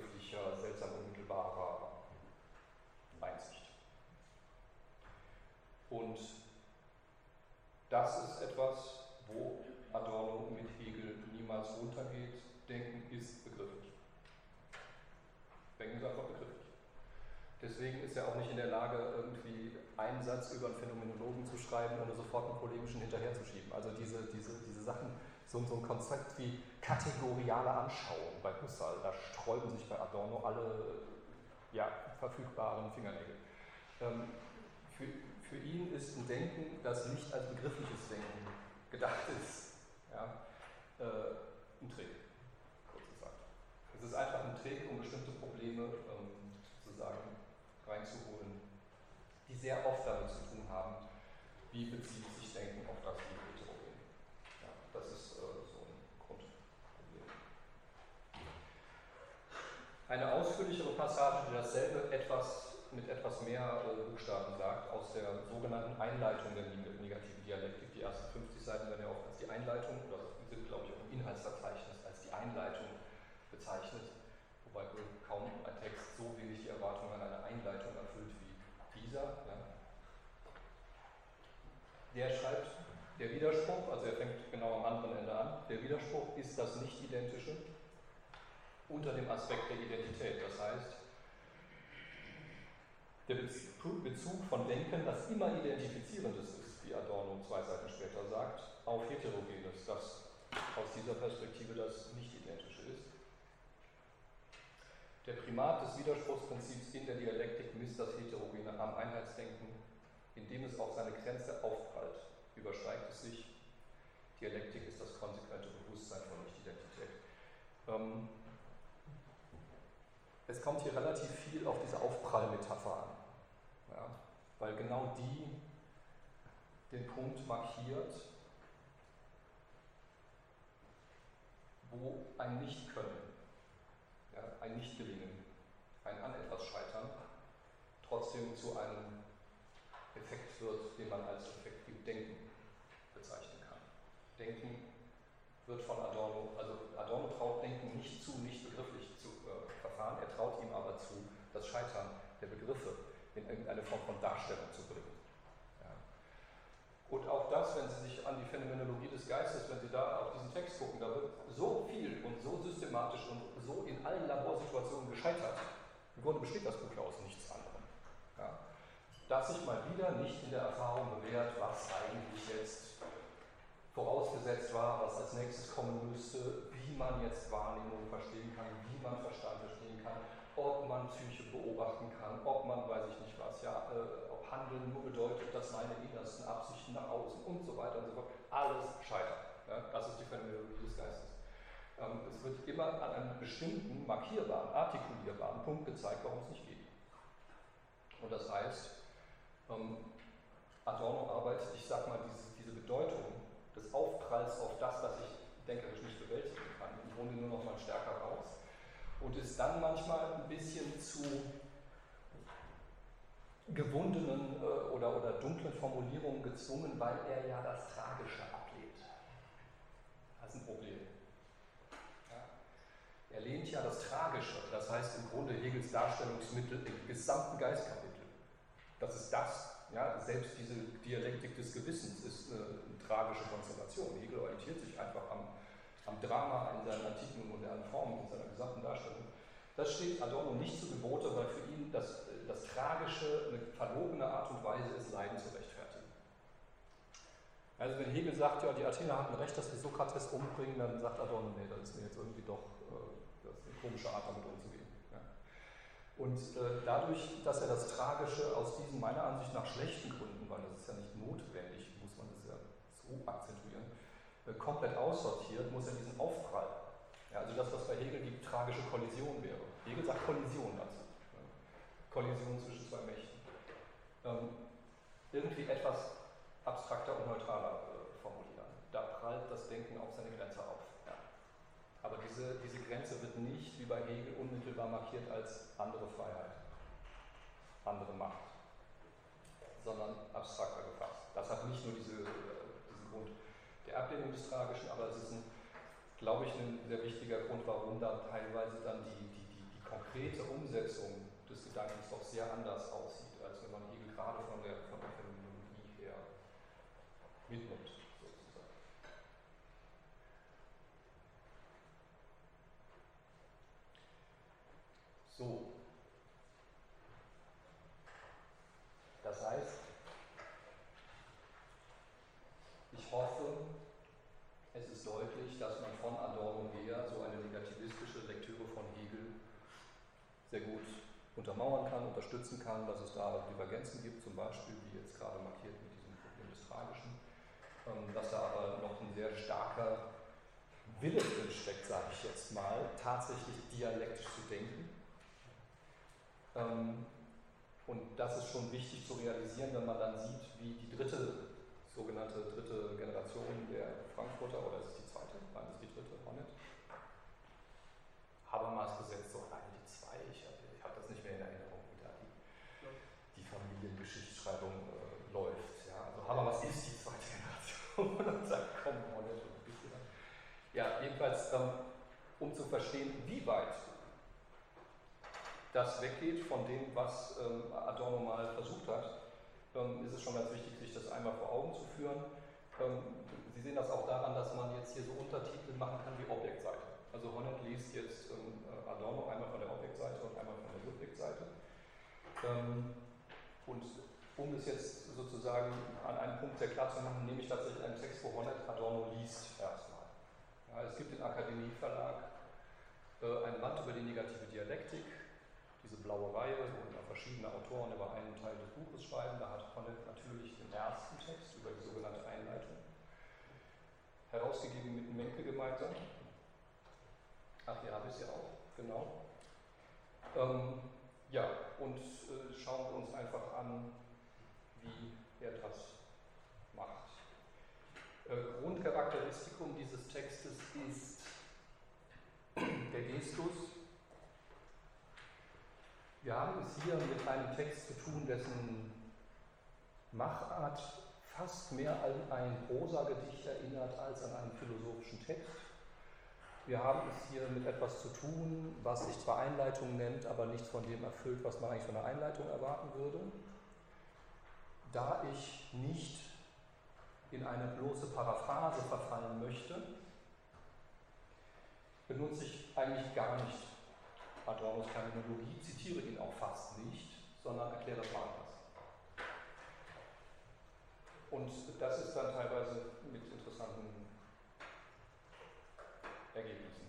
das ist etwas, wo Adorno mit Hegel niemals runtergeht. Denken ist Denken ist einfach begrifflich. Deswegen ist er auch nicht in der Lage, irgendwie einen Satz über einen Phänomenologen zu schreiben, ohne sofort einen polemischen hinterherzuschieben. Also diese, diese, diese Sachen, so, so ein Konzept wie kategoriale Anschauung bei Husserl, da sträuben sich bei Adorno alle ja, verfügbaren Fingernägel. Ähm, für, für ihn ist ein Denken, das nicht als begriffliches Denken gedacht ist, ja, äh, ein Trick. Es ist einfach ein Trick, um bestimmte Probleme ähm, sozusagen reinzuholen, die sehr oft damit zu tun haben, wie bezieht sich Denken auf das wie heterogen. Ja, das ist äh, so ein Grundproblem. Eine ausführlichere Passage, die dasselbe etwas mit etwas mehr äh, Buchstaben sagt, aus der sogenannten Einleitung der negativen Dialektik. Die ersten 50 Seiten werden ja auch als die Einleitung, oder sind glaube ich auch im Inhaltsverzeichnis als die Einleitung bezeichnet, wobei wohl kaum ein Text so wenig die Erwartungen an eine Einleitung erfüllt wie dieser. Ja. Der schreibt, der Widerspruch, also er fängt genau am anderen Ende an, der Widerspruch ist das Nicht-Identische unter dem Aspekt der Identität. Das heißt, der Bezug von Denken, das immer Identifizierendes ist, wie Adorno zwei Seiten später sagt, auf Heterogenes, das aus dieser Perspektive das Nicht-Identische ist. Der Primat des Widerspruchsprinzips in der Dialektik misst das Heterogene am Einheitsdenken, indem es auf seine Grenze aufprallt. Übersteigt es sich. Dialektik ist das konsequente Bewusstsein von Nicht-Identität. Ähm, es kommt hier relativ viel auf diese Aufprallmetapher an, ja, weil genau die den Punkt markiert, wo ein Nicht-Können, ja, ein Nicht-Gelingen, ein an etwas Scheitern trotzdem zu einem Effekt wird, den man als Effekt wie Denken bezeichnen kann. Denken wird von Adorno, also Adorno traut Denken nicht zu, nicht begrifflich zu verfahren, er traut ihm aber zu, das Scheitern der Begriffe in irgendeine Form von Darstellung zu bringen. Ja. Und auch das, wenn Sie sich an die Phänomenologie des Geistes, wenn Sie da auf diesen Text gucken, da wird so viel und so systematisch und so in allen Laborsituationen gescheitert. Im Grunde besteht das Buch ja aus nichts anderem. Ja. Dass sich mal wieder nicht in der Erfahrung bewährt, was eigentlich jetzt vorausgesetzt war, was als nächstes kommen müsste, wie man jetzt Wahrnehmung verstehen kann, wie man Verstand verstehen kann, ob man Psyche beobachten kann, ob man, weiß ich nicht was, ja, äh, ob Handeln nur bedeutet, dass meine innersten Absichten nach außen und so weiter und so fort, alles scheitert. Ja? Das ist die Phänomenologie des Geistes. Ähm, es wird immer an einem bestimmten, markierbaren, artikulierbaren Punkt gezeigt, warum es nicht geht. Und das heißt, ähm, Adorno arbeitet, ich sag mal, diese, diese Bedeutung des Aufpralls auf das, was ich denkerisch nicht bewältigen kann, im Grunde nur noch mal stärker raus und ist dann manchmal ein bisschen zu gewundenen äh, oder, oder dunklen Formulierungen gezwungen, weil er ja das Tragische ablehnt. Das ist ein Problem. Ja. Er lehnt ja das Tragische, das heißt im Grunde Hegels Darstellungsmittel im gesamten Geistkapitel. Das ist das, ja, selbst diese Dialektik des Gewissens ist eine, eine tragische Konstellation. Hegel orientiert sich einfach am, am Drama in seinen antiken und modernen Formen, in seiner gesamten Darstellung. Das steht Adorno nicht zu Gebote, weil für ihn das, das Tragische eine verlogene Art und Weise ist, Leiden zu rechtfertigen. Also wenn Hegel sagt, ja, die Athener hatten recht, dass wir Sokrates umbringen, dann sagt Adorno, nee, das ist mir jetzt irgendwie doch äh, das ist eine komische Art, damit umzugehen. Und äh, dadurch, dass er das Tragische aus diesen meiner Ansicht nach schlechten Gründen, weil das ist ja nicht notwendig, muss man das ja so akzentuieren, komplett aussortiert, muss er diesen Aufprall, ja, also das, was bei Hegel die tragische Kollision wäre. Hegel sagt Kollision dazu. Ja. Kollision zwischen zwei Mächten. Ähm, irgendwie etwas abstrakter und neutraler äh, formulieren. Da prallt das Denken auf seine Grenze auf. Aber diese, diese Grenze wird nicht wie bei Hegel unmittelbar markiert als andere Freiheit, andere Macht, sondern abstrakter gefasst. Das hat nicht nur diese, diesen Grund der Ablehnung des Tragischen, aber es ist, ein, glaube ich, ein sehr wichtiger Grund, warum da teilweise dann die, die, die, die konkrete Umsetzung des Gedankens doch sehr anders aussieht, als wenn man Hegel gerade von der, von der Phänomenologie her mitnimmt. So. Das heißt, ich hoffe, es ist deutlich, dass man von Adorno her so eine negativistische Lektüre von Hegel sehr gut untermauern kann, unterstützen kann, dass es da Divergenzen gibt, zum Beispiel, wie jetzt gerade markiert mit diesem Problem des Tragischen, ähm, dass da aber noch ein sehr starker Wille drin steckt, sage ich jetzt mal, tatsächlich dialektisch zu denken ähm, und das ist schon wichtig zu realisieren, wenn man dann sieht, wie die dritte, sogenannte dritte Generation der Frankfurter, oder ist es die zweite? Nein, das ist die dritte, Hornet. Habermas gesetzt, so nein, die zwei, ich habe hab das nicht mehr in Erinnerung. Wie da die, Familiengeschichtsschreibung äh, läuft. Ja? Also Habermas ist die zweite Generation und sagt, komm, Honneth und bisschen. Ja, jedenfalls, ähm, um zu verstehen, wie weit das weggeht von dem, was ähm, Adorno mal versucht hat, ähm, ist es schon ganz wichtig, sich das einmal vor Augen zu führen. Ähm, Sie sehen das auch daran, dass man jetzt hier so Untertitel machen kann wie Objektseite. Also Honneth liest jetzt ähm, Adorno einmal von der Objektseite und einmal von der Subjektseite. Ähm, und um es jetzt sozusagen an einem Punkt sehr klar zu machen, nehme ich tatsächlich einen Text, wo Honneth Adorno liest erstmal. Ja, es gibt den Akademieverlag äh, ein Band über die negative Dialektik, diese blaue Reihe, wo verschiedene Autoren über einen Teil des Buches schreiben. Da hat Honneth natürlich den ersten Text über die sogenannte Einleitung herausgegeben mit Menke gemeinsam. Ach ja, habe ich ja auch, genau. Ähm, ja, und äh, schauen wir uns einfach an, wie er das macht. Äh, Grundcharakteristikum dieses Textes ist der Gestus. Wir haben es hier mit einem Text zu tun, dessen Machart fast mehr an ein Prosagedicht erinnert als an einen philosophischen Text. Wir haben es hier mit etwas zu tun, was sich zwar Einleitung nennt, aber nichts von dem erfüllt, was man eigentlich von einer Einleitung erwarten würde. Da ich nicht in eine bloße Paraphrase verfallen möchte, benutze ich eigentlich gar nicht Adornos Terminologie, zitiere ihn auch fast nicht, sondern erkläre das anders. Und das ist dann teilweise mit interessanten Ergebnissen.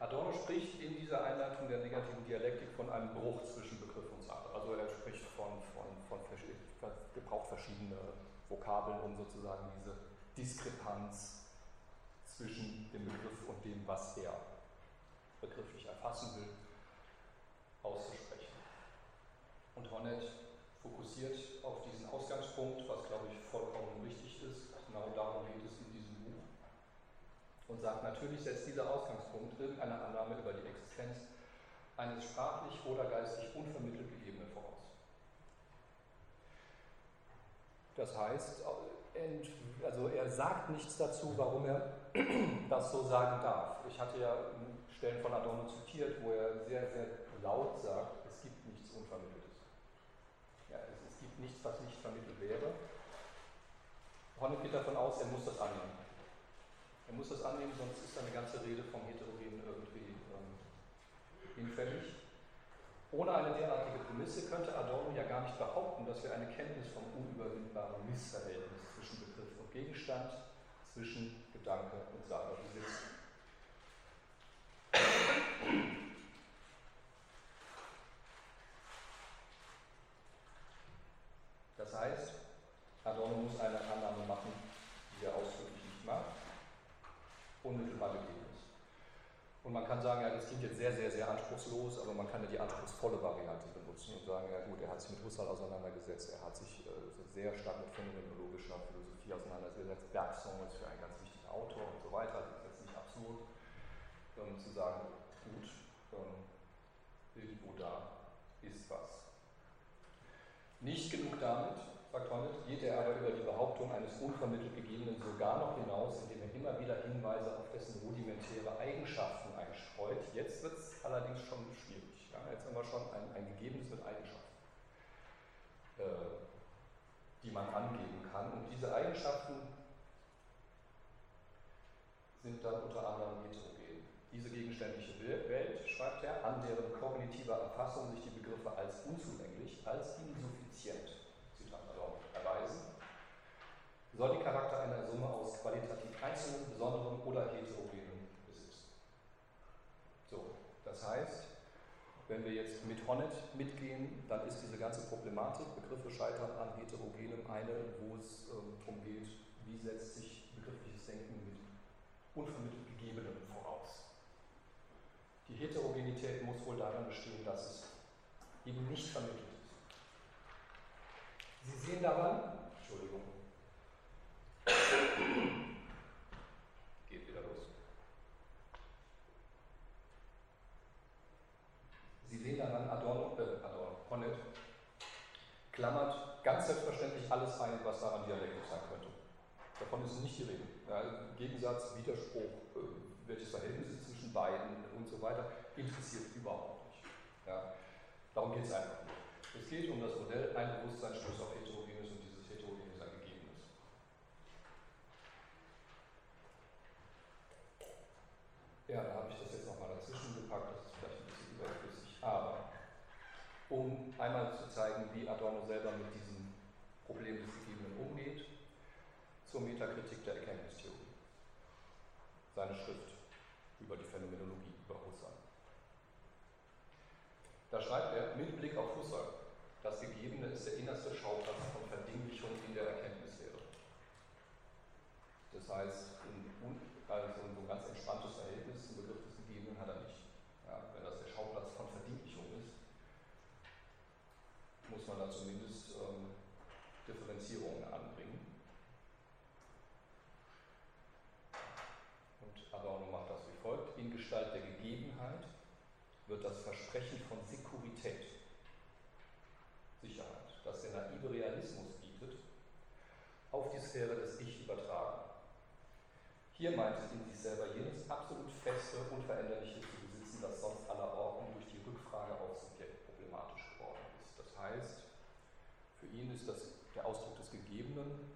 Adorno spricht in dieser Einleitung der negativen Dialektik von einem Bruch zwischen Begriff und Sache. Also er spricht von, von, von gebraucht verschiedene Vokabeln, um sozusagen diese Diskrepanz zwischen dem Begriff und dem, was er begrifflich erfassen will, auszusprechen. Und Hornet fokussiert auf diesen Ausgangspunkt, was glaube ich vollkommen richtig ist. Genau darum geht es in diesem Buch. Und sagt, natürlich setzt dieser Ausgangspunkt irgendeine Annahme über die Existenz eines sprachlich oder geistig unvermittelt Gegebenen voraus. Das heißt, also er sagt nichts dazu, warum er das so sagen darf. Ich hatte ja Stellen von Adorno zitiert, wo er sehr, sehr laut sagt, es gibt nichts Unvermitteltes. Ja, es, es gibt nichts, was nicht vermittelt wäre. Hornet geht davon aus, er muss das annehmen. Er muss das annehmen, sonst ist seine ganze Rede vom Heterogenen irgendwie ähm, hinfällig. Ohne eine derartige Prämisse könnte Adorno ja gar nicht behaupten, dass wir eine Kenntnis vom unüberwindbaren Missverhältnis zwischen Begriff und Gegenstand, zwischen Gedanke und Sache besitzen. Das heißt, Adorno muss eine Annahme machen, die er ausdrücklich nicht macht, unmittelbar gegeben ist. Und man kann sagen, ja, das klingt jetzt sehr, sehr, sehr anspruchslos, aber man kann ja die anspruchsvolle Variante benutzen und sagen, ja gut, er hat sich mit Husserl auseinandergesetzt, er hat sich äh, sehr stark mit phänomenologischer Philosophie auseinandergesetzt, Bergson ist für einen ganz wichtigen Autor und so weiter, das ist jetzt nicht absurd, ähm, zu sagen, gut, ähm, irgendwo da ist was. Nicht genug damit, Hornet, geht er aber über die Behauptung eines unvermittelt Gegebenen sogar noch hinaus, indem er immer wieder Hinweise auf dessen rudimentäre Eigenschaften einstreut. Jetzt wird es allerdings schon schwierig. Ja? Jetzt haben wir schon ein, ein Gegebenes mit Eigenschaften, äh, die man angeben kann. Und diese Eigenschaften sind dann unter anderem heterogen. Diese gegenständliche Welt, schreibt er, an deren kognitiver Erfassung sich die Begriffe als unzulänglich, als insuffizient, Zitat Adorno, erweisen, soll die Charakter einer Summe aus qualitativ einzelnen, besonderen oder heterogenen besitzen. So, das heißt, wenn wir jetzt mit Honnet mitgehen, dann ist diese ganze Problematik, Begriffe scheitern an heterogenem, eine, wo es ähm, darum geht, wie setzt sich begriffliches Denken mit unvermittelt Gegebenem voraus. Die Heterogenität muss wohl darin bestehen, dass es eben nicht vermittelt ist. Sie sehen daran, Entschuldigung, geht wieder los. Sie sehen daran, Adorno, äh, Adorno, Honnet klammert ganz selbstverständlich alles ein, was daran Dialektik sein könnte. Davon ist nicht die Rede. Ja, Gegensatz, Widerspruch, äh, welches Verhältnis ist zwischen beiden und so weiter, interessiert überhaupt nicht. Ja, darum geht es einfach nicht. Es geht um das Modell, ein Bewusstsein stößt auf Heterogenes und dieses Heterogenes ein Gegebenes. Ja, da habe ich das jetzt nochmal dazwischen gepackt, das ist vielleicht ein bisschen überflüssig, aber um einmal zu zeigen, wie Adorno selber mit diesem Problem des Gegebenen umgeht, zur Metakritik der Erkenntnistheorie. Seine Schrift über die Phänomenologie, über Husserl. Da schreibt er, mit Blick auf Husserl, das Gegebene ist der innerste Schauplatz von Verdinglichung in der Erkenntnislehre. Das heißt, also ein ganz entspanntes Verhältnis zum Begriff des Gegebenen hat er nicht. Ja, wenn das der Schauplatz von Verdinglichung ist, muss man da zumindest ähm, Differenzierungen anbringen. Und Adorno macht das wie folgt. In Gestalt der Gegebenheit wird das Versprechen von Sekurität Sicherheit, das der naive Realismus bietet, auf die Sphäre des Ich übertragen. Hier meint es in sich selber jenes absolut feste, unveränderliche zu besitzen, das sonst aller Orten durch die Rückfrage aufs Subjekt problematisch geworden ist. Das heißt, für ihn ist das der Ausdruck des Gegebenen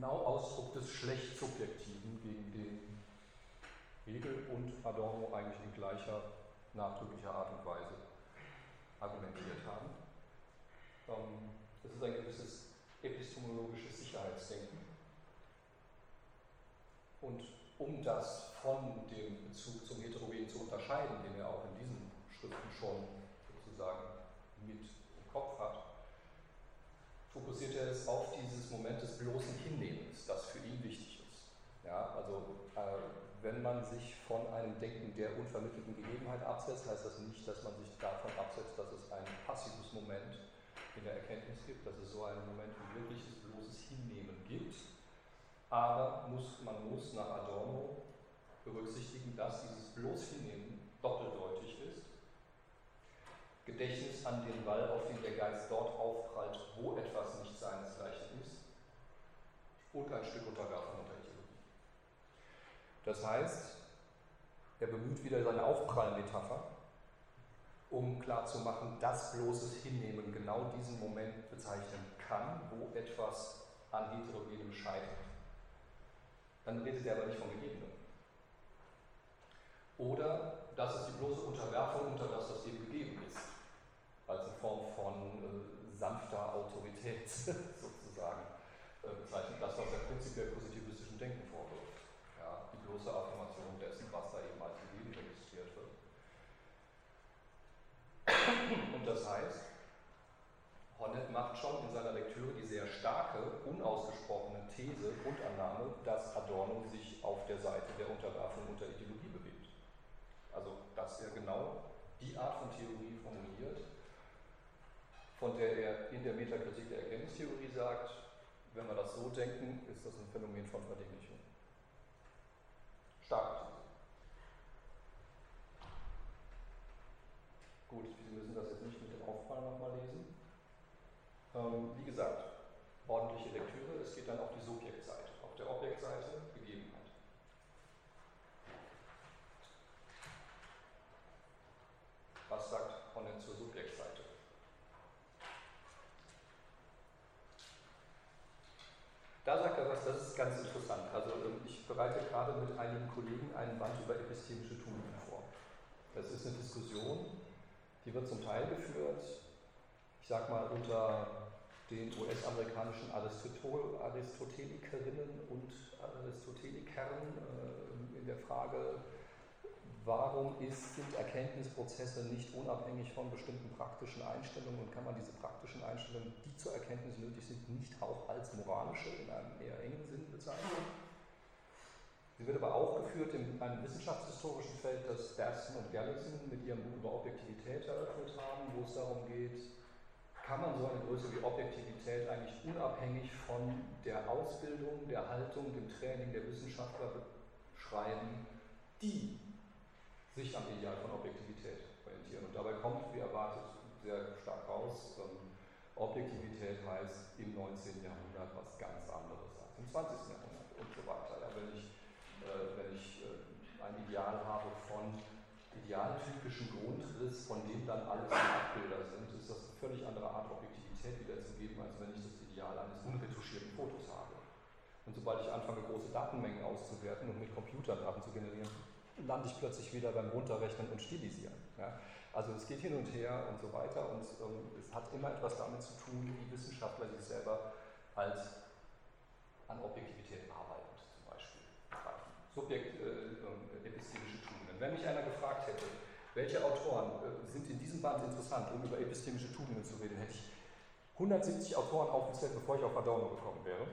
genau Ausdruck des schlecht Subjektiven, gegen den Hegel und Adorno eigentlich in gleicher nachdrücklicher Art und Weise argumentiert haben. Ähm, das ist ein gewisses epistemologisches Sicherheitsdenken. Und um das von dem Bezug zum Heterogen zu unterscheiden, den er auch in diesen Schriften schon sozusagen mit im Kopf hat, fokussiert er es auf dieses Moment des bloßen Hinnehmens, das für ihn wichtig ist. Ja, also äh, wenn man sich von einem Denken der unvermittelten Gegebenheit absetzt, heißt das nicht, dass man sich davon absetzt, dass es ein passives Moment in der Erkenntnis gibt, dass es so einen Moment wie wirkliches bloßes Hinnehmen gibt. Aber muss, man muss nach Adorno berücksichtigen, dass dieses bloß Hinnehmen doppeldeutig ist. Gedächtnis an den Wall, auf den der Geist dort aufprallt, wo etwas nicht seinesgleichen ist. Und ein Stück Unterwerfung unter das heißt, er bemüht wieder seine Aufprallmetapher, um klarzumachen, dass bloßes Hinnehmen genau diesen Moment bezeichnen kann, wo etwas an Heterogenem scheitert. Dann redet er aber nicht von Gegebenen. Oder das ist die bloße Unterwerfung unter das, was eben gegeben ist, als in Form von äh, sanfter Autorität sozusagen äh, bezeichnet, das, was er prinzipiell positivistischen Denken vorwirft bloße Affirmation dessen, was da eben als gegeben registriert wird. Und das heißt, Honnet macht schon in seiner Lektüre die sehr starke, unausgesprochene These, Grundannahme, dass Adorno sich auf der Seite der Unterwerfung unter Ideologie bewegt. Also, dass er genau die Art von Theorie formuliert, von der er in der Metakritik der Erkenntnistheorie sagt, wenn wir das so denken, ist das ein Phänomen von Verdinglichung stark Gut, Sie müssen das jetzt nicht mit dem Aufprall nochmal lesen. Ähm, wie gesagt, ordentliche Lektüre, es geht dann auf die Subjektseite. Auf der Objektseite Gegebenheit. Was sagt Honnet zur Subjektseite? Da sagt er was, das ist ganz interessant. Also ähm, ich bereite gerade mit einigen Kollegen einen Band über epistemische Tugenden vor. Das ist eine Diskussion, die wird zum Teil geführt, ich sag mal, unter den US-amerikanischen Aristotelikerinnen und Aristotelikern äh, in der Frage, warum ist, sind Erkenntnisprozesse nicht unabhängig von bestimmten praktischen Einstellungen und kann man diese praktischen Einstellungen, die zur Erkenntnis nötig sind, nicht auch als moralische in einem eher engen Sinn bezeichnen? Sie wird aber auch geführt in einem wissenschaftshistorischen Feld, das Bersten und Gallison mit ihrem Buch über Objektivität eröffnet haben, wo es darum geht, kann man so eine Größe wie Objektivität eigentlich unabhängig von der Ausbildung, der Haltung, dem Training der Wissenschaftler beschreiben, die sich am Ideal von Objektivität orientieren. Und dabei kommt, wie erwartet, sehr stark raus, ähm, Objektivität heißt im 19. Jahrhundert was ganz anderes als im 20. Jahrhundert und so weiter. Ja, wenn ich, äh, wenn ich äh, ein Ideal habe von idealtypischen Grundriss, von dem dann alles Abbilder sind, ist das eine völlig andere Art Objektivität wiederzugeben, als wenn ich das Ideal eines unretuschierten Fotos habe. Und sobald ich anfange, große Datenmengen auszuwerten und mit Computern Daten zu generieren, lande ich plötzlich wieder beim Runterrechnen und Stilisieren. Ja? Also es geht hin und her und so weiter und ähm, es hat immer etwas damit zu tun, wie Wissenschaftler sich selber als an Objektivität begreifen. Subjekt, äh, äh, epistemische Tugenden. Wenn mich einer gefragt hätte, welche Autoren äh, sind in diesem Band interessant, um über epistemische Tugenden zu reden, hätte ich 170 Autoren aufgezählt, bevor ich auf Adorno gekommen wäre.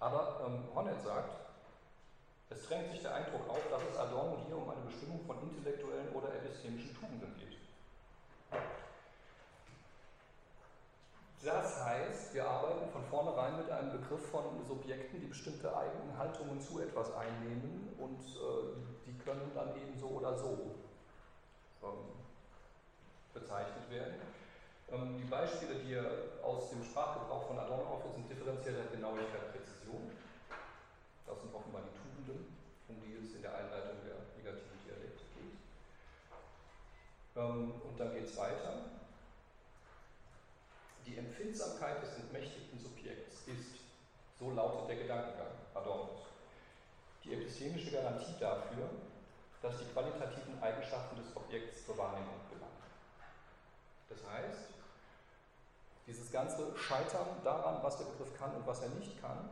Aber ähm, Honneth sagt, es drängt sich der Eindruck auf, dass es Adorno hier um eine Bestimmung von intellektuellen oder epistemischen Tugenden geht. Das heißt, wir arbeiten von vornherein mit einem Begriff von Subjekten, die bestimmte eigenen Haltungen zu etwas einnehmen und äh, die können dann eben so oder so ähm, bezeichnet werden. Ähm, die Beispiele, die aus dem Sprachgebrauch von Adorno auf sind Differenziertheit, Genauigkeit, Präzision. Das sind offenbar die Tugenden, um die es in der Einleitung der negativen Dialektik geht. Ähm, und dann geht es weiter. Die Empfindsamkeit des entmächtigten Subjekts ist, so lautet der Gedankengang Adornos, die epistemische Garantie dafür, dass die qualitativen Eigenschaften des Objekts zur Wahrnehmung gelangen. Das heißt, dieses ganze Scheitern daran, was der Begriff kann und was er nicht kann,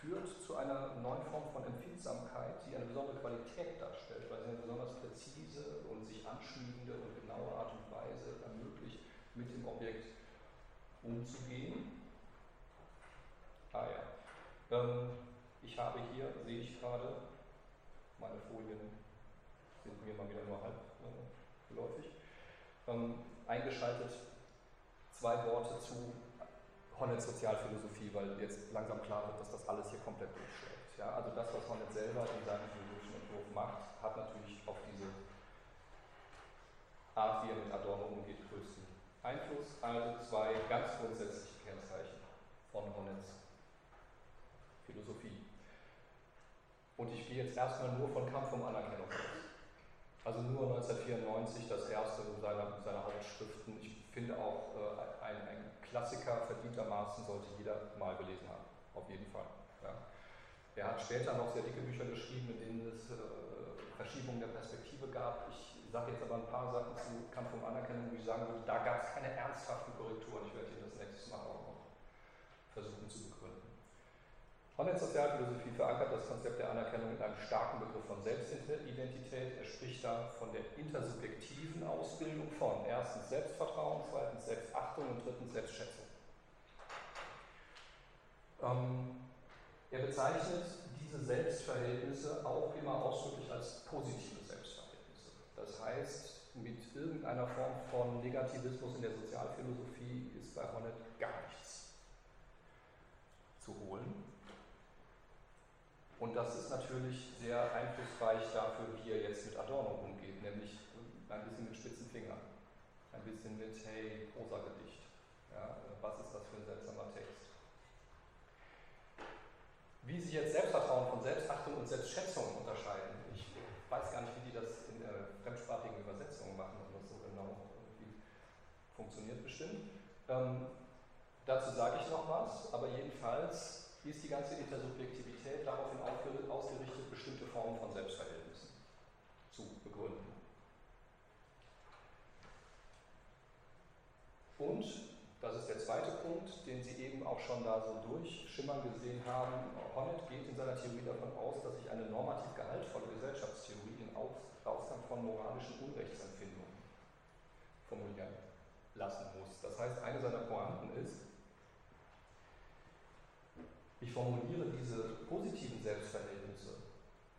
führt zu einer neuen Form von Empfindsamkeit, die eine besondere Qualität darstellt, weil sie eine besonders präzise und sich anschmiegende und genaue Art und Weise ermöglicht, mit dem Objekt umzugehen. Ah ja. Ähm, ich habe hier, sehe ich gerade, meine Folien sind mir mal wieder nur halb äh, geläufig, ähm, eingeschaltet zwei Worte zu Honnet Sozialphilosophie, weil jetzt langsam klar wird, dass das alles hier komplett durchschlägt. Ja, also das, was Honnet selber in seinem philosophischen Entwurf macht, hat natürlich auf diese Art, wie er mit Adorno umgeht, größten Einfluss. Also zwei ganz grundsätzliche Kennzeichen von Honnets Philosophie. Und ich gehe jetzt erstmal nur von Kampf um Anerkennung aus. Also nur 1994 das erste seiner, seiner Hauptschriften. Ich finde auch äh, ein, ein Klassiker verdientermaßen sollte jeder mal gelesen haben, auf jeden Fall. Ja. Er hat später noch sehr dicke Bücher geschrieben, in denen es äh, Verschiebungen der Perspektive gab. Ich sage jetzt aber ein paar Sachen zu Kampf um Anerkennung, wo ich sagen würde, da gab es keine ernsthaften Korrekturen. Ich werde Ihnen das nächstes Mal auch noch versuchen zu begründen. Honneth Sozialphilosophie verankert das Konzept der Anerkennung in einem starken Begriff von Selbstidentität. Er spricht da von der intersubjektiven Ausbildung von erstens Selbstvertrauen, zweitens Selbstachtung und drittens Selbstschätzung. Ähm, er bezeichnet diese Selbstverhältnisse auch immer ausdrücklich als positive. Das heißt, mit irgendeiner Form von Negativismus in der Sozialphilosophie ist bei Honneth gar nichts zu holen. Und das ist natürlich sehr einflussreich dafür, wie er jetzt mit Adorno umgeht, nämlich ein bisschen mit spitzen Fingern, ein bisschen mit, hey, Prosa-Gedicht. Ja, was ist das für ein seltsamer Text? Wie sich jetzt Selbstvertrauen von Selbstachtung und Selbstschätzung unterscheiden, weiß gar nicht, wie die das in äh, fremdsprachigen Übersetzungen machen das so genau funktioniert bestimmt. Ähm, dazu sage ich noch was, aber jedenfalls ist die ganze Intersubjektivität daraufhin ausgerichtet, bestimmte Formen von Selbstverhältnissen zu begründen. Und, das ist der zweite Punkt, den Sie eben auch schon da so durchschimmern gesehen haben, Honneth geht in seiner Theorie davon aus, dass sich eine normativ gehaltvolle Gesellschaftstheorie in Ausgang von moralischen Unrechtsempfindungen formulieren lassen muss. Das heißt, eine seiner Pointen ist, ich formuliere diese positiven Selbstverhältnisse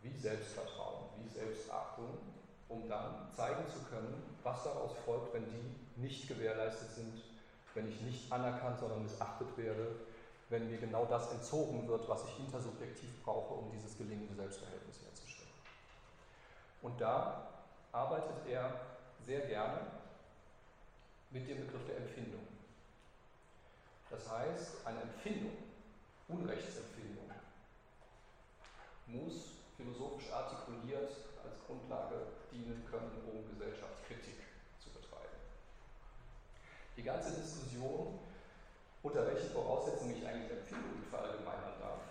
wie Selbstvertrauen, wie Selbstachtung, um dann zeigen zu können, was daraus folgt, wenn die nicht gewährleistet sind, wenn ich nicht anerkannt, sondern missachtet werde, wenn mir genau das entzogen wird, was ich intersubjektiv brauche, um dieses gelingende Selbstverhältnis herzustellen. Und da arbeitet er sehr gerne mit dem Begriff der Empfindung. Das heißt, eine Empfindung, Unrechtsempfindung, muss philosophisch artikuliert als Grundlage dienen können, um Gesellschaftskritik. Die ganze Diskussion, unter welchen Voraussetzungen ich eigentlich Empfindungen verallgemeinern darf,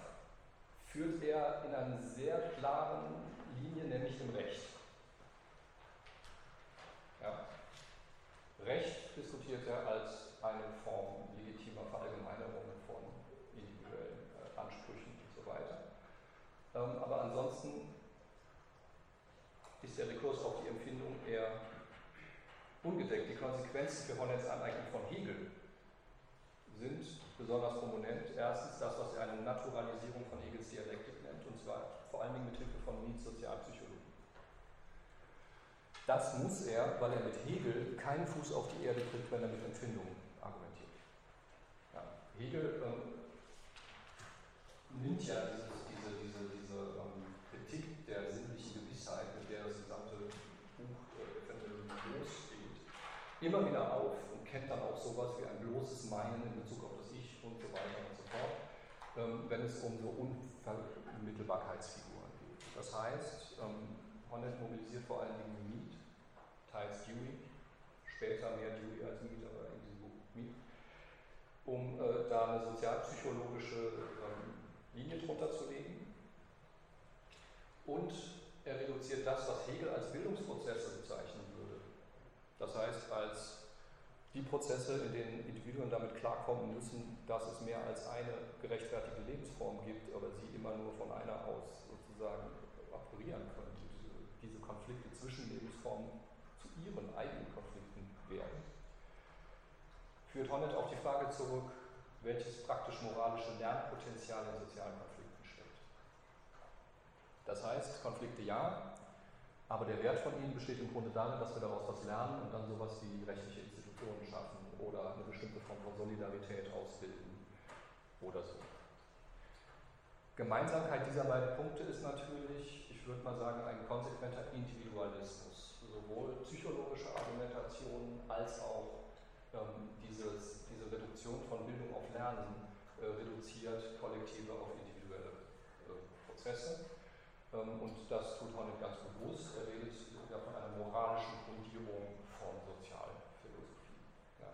führt er in einer sehr klaren Linie, nämlich dem Recht. Ja. Recht diskutiert er als eine Form legitimer Verallgemeinerung von individuellen äh, Ansprüchen und so weiter. Ähm, aber ansonsten ist der Rekurs auf die Empfindung eher ungedeckt. Die Konsequenzen für Honnets Aneignung von Hegel sind besonders prominent. Erstens das, was er eine Naturalisierung von Hegels Dialektik nennt, und zwar vor allen Dingen mit Hilfe von Miets Sozialpsychologie. Das muss er, weil er mit Hegel keinen Fuß auf die Erde kriegt, wenn er mit Empfindungen argumentiert. Ja, Hegel ähm, nimmt ja dieses, diese, diese, diese ähm, Kritik der sinnlichen Gewissheit, mit der das gesamte Buch äh, Phänomenologie losgeht, immer wieder auf und kennt dann auch sowas wie ein bloßes Meinen in Bezug auf das Ich und so weiter und so fort, ähm, wenn es um so Unvermittelbarkeitsfiguren geht. Das heißt, ähm, Honnet mobilisiert vor allen Dingen Mead, teils Dewey, später mehr Dewey als Mead, aber in diesem Buch Mead, um äh, da eine sozialpsychologische ähm, Linie drunter zu legen. Und er reduziert das, was Hegel als Bildungsprozesse bezeichnen würde. Das heißt, als die Prozesse, in denen Individuen damit klarkommen müssen, dass es mehr als eine gerechtfertigte Lebensform gibt, aber sie immer nur von einer aus sozusagen operieren können, diese, Konflikte zwischen Lebensformen zu ihren eigenen Konflikten werden. Führt Honnet auf die Frage zurück, welches praktisch-moralische Lernpotenzial in sozialen Konflikten steckt. Das heißt, Konflikte ja, aber der Wert von ihnen besteht im Grunde darin, dass wir daraus was lernen und dann sowas wie rechtliche Institutionen schaffen oder eine bestimmte Form von Solidarität ausbilden oder so. Gemeinsamkeit dieser beiden Punkte ist natürlich, ich würde mal sagen, ein konsequenter Individualismus. Sowohl psychologische Argumentation als auch ähm, dieses, diese Reduktion von Bildung auf Lernen äh, reduziert Kollektive auf individuelle äh, Prozesse. Ähm, und das tut Hornet ganz bewusst. Er redet ja von einer moralischen Grundierung von Sozialphilosophie. Ja.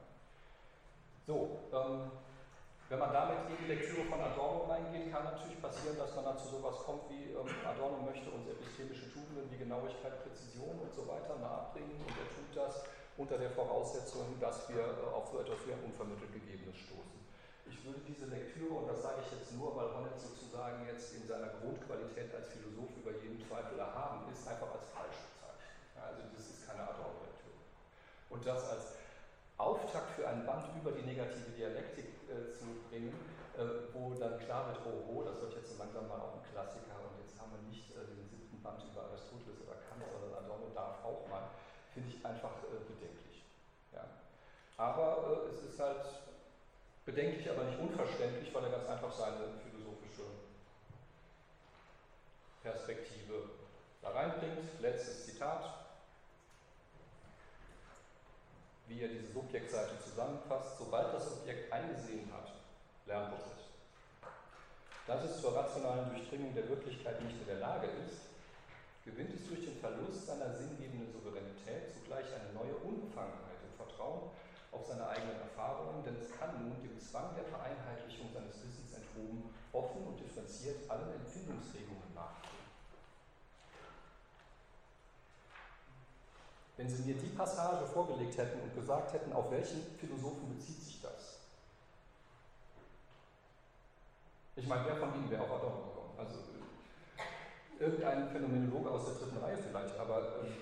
So, ähm, wenn man damit in die Lektüre von Adorno reingeht, kann natürlich passieren, dass man dann zu sowas kommt wie ähm, Adorno möchte uns epistemische Tugenden wie Genauigkeit, Präzision und so weiter nahebringen und er tut das unter der Voraussetzung, dass wir äh, auf so etwas wie ein unvermittelt Gegebenes stoßen. Ich würde diese Lektüre, und das sage ich jetzt nur, weil Honnet sozusagen jetzt in seiner Grundqualität als Philosoph über jeden Zweifel erhaben ist, einfach als falsch bezeichnen. Also das ist keine Adorno-Lektüre. Und das als Auftakt für ein Band über die negative Dialektik äh, zu bringen, äh, wo dann klar wird, oh, oh, das wird jetzt langsam mal auch ein Klassiker und jetzt haben wir nicht äh, den siebten Band über Aristoteles oder Kant, sondern Adorno darf auch mal, finde ich einfach äh, bedenklich. Ja. Aber äh, es ist halt bedenklich, aber nicht unverständlich, weil er ganz einfach seine philosophische Perspektive da reinbringt. Letztes Zitat. Wie er diese Subjektseite zusammenfasst, sobald das Objekt eingesehen hat, Lernprozess, dass es zur rationalen Durchdringung der Wirklichkeit nicht in der Lage ist, gewinnt es durch den Verlust seiner sinngebenden Souveränität zugleich eine neue Unbefangenheit im Vertrauen auf seine eigenen Erfahrungen, denn es kann nun dem Zwang der Vereinheitlichung seines Wissens enthoben, offen und differenziert allen Empfindungsregungen nachgehen. wenn Sie mir die Passage vorgelegt hätten und gesagt hätten, auf welchen Philosophen bezieht sich das? Ich meine, wer von Ihnen wäre auf Adorno gekommen? Also irgendein Phänomenologe aus der dritten Reihe vielleicht, aber ähm,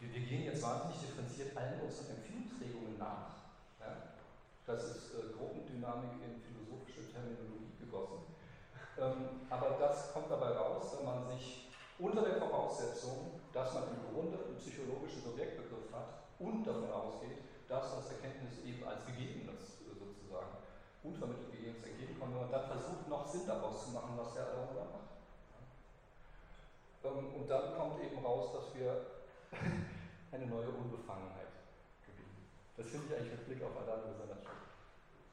wir, gehen jetzt wahnsinnig differenziert allen unseren Empfindungsregungen nach. Ja? Das ist äh, Gruppendynamik in philosophische Terminologie gegossen. Ähm, aber das kommt dabei raus, wenn man sich unter der Voraussetzung, dass man im Grunde einen psychologischen Subjektbegriff hat und davon ausgeht, dass das Erkenntnis eben als Gegebenes äh, sozusagen unvermittelt Gegebenes entgegenkommt, wenn man dann versucht, noch Sinn daraus zu machen, was der Adorno da macht. Ähm, und dann kommt eben raus, dass wir eine neue Unbefangenheit. Das finde ich eigentlich mit Blick auf Adorno besonders schön.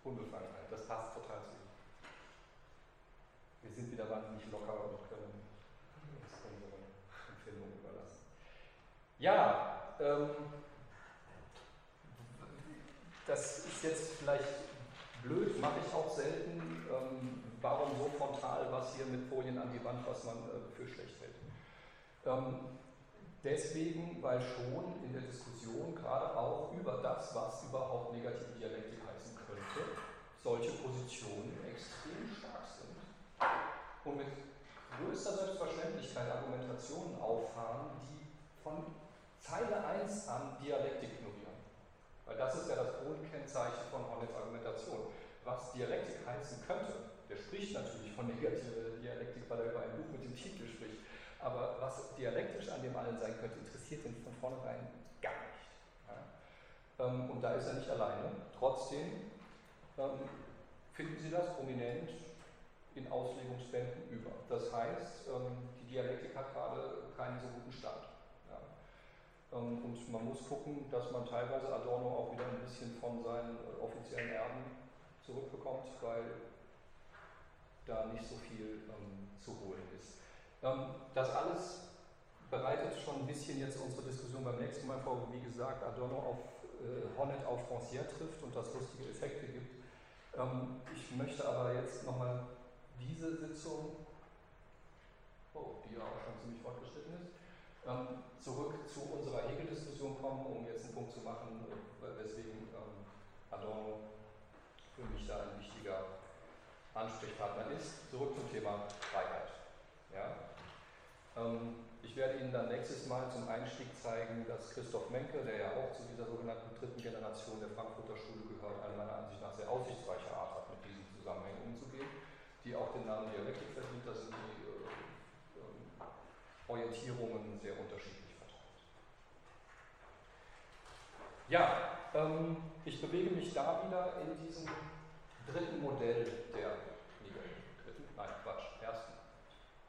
Unbefangenheit, das passt total zu ihm. Wir sind wieder wahnsinnig locker und können uns unsere Empfindungen überlassen. Ja, ähm, das ist jetzt vielleicht blöd, mache ich auch selten. Ähm, warum so frontal was hier mit Folien an die Wand, was man äh, für schlecht hält? Ähm, deswegen, weil schon in der Diskussion gerade auch über das, was überhaupt negative Dialektik heißen könnte, solche Positionen extrem stark sind und mit größter Selbstverständlichkeit Argumentationen auffahren, die von Zeile 1 an Dialektik ignorieren. Weil das ist ja das Grundkennzeichen von Hornets Argumentation. Was Dialektik heißen könnte, der spricht natürlich von negativer Dialektik, weil er über ein Buch mit dem Titel spricht. Aber was dialektisch an dem allen sein könnte, interessiert ihn von vornherein gar nicht. Ja? Ähm, und da ist er nicht alleine. Trotzdem ähm, finden Sie das prominent in Auslegungsbänden über. Das heißt, ähm, die Dialektik hat gerade keinen so guten Stand. Ähm, und man muss gucken, dass man teilweise Adorno auch wieder ein bisschen von seinen offiziellen Erben zurückbekommt, weil da nicht so viel ähm, zu holen ist. Ähm, das alles bereitet schon ein bisschen jetzt unsere Diskussion beim nächsten Mal vor, wie gesagt Adorno auf äh, Hornet auf Francière trifft und das lustige Effekte gibt. Ähm, ich möchte aber jetzt nochmal diese Sitzung, oh, die ja auch schon ziemlich fortgeschritten ist, ähm, zurück zu unserer Hegel-Diskussion kommen, um jetzt einen Punkt zu machen, weswegen ähm, Adorno für mich da ein wichtiger Ansprechpartner ist. Zurück zum Thema Freiheit. Ja? Ähm, ich werde Ihnen dann nächstes Mal zum Einstieg zeigen, dass Christoph Menke, der ja auch zu dieser sogenannten dritten Generation der Frankfurter Schule gehört, eine meiner Ansicht nach sehr aussichtsreiche Art hat, mit diesen Zusammenhängen umzugehen, die auch den Namen Dialektik verdient. Das sind die Orientierungen sehr unterschiedlich verteilt. Ja, ähm, ich bewege mich da wieder in diesem dritten Modell der nein, Quatsch, ersten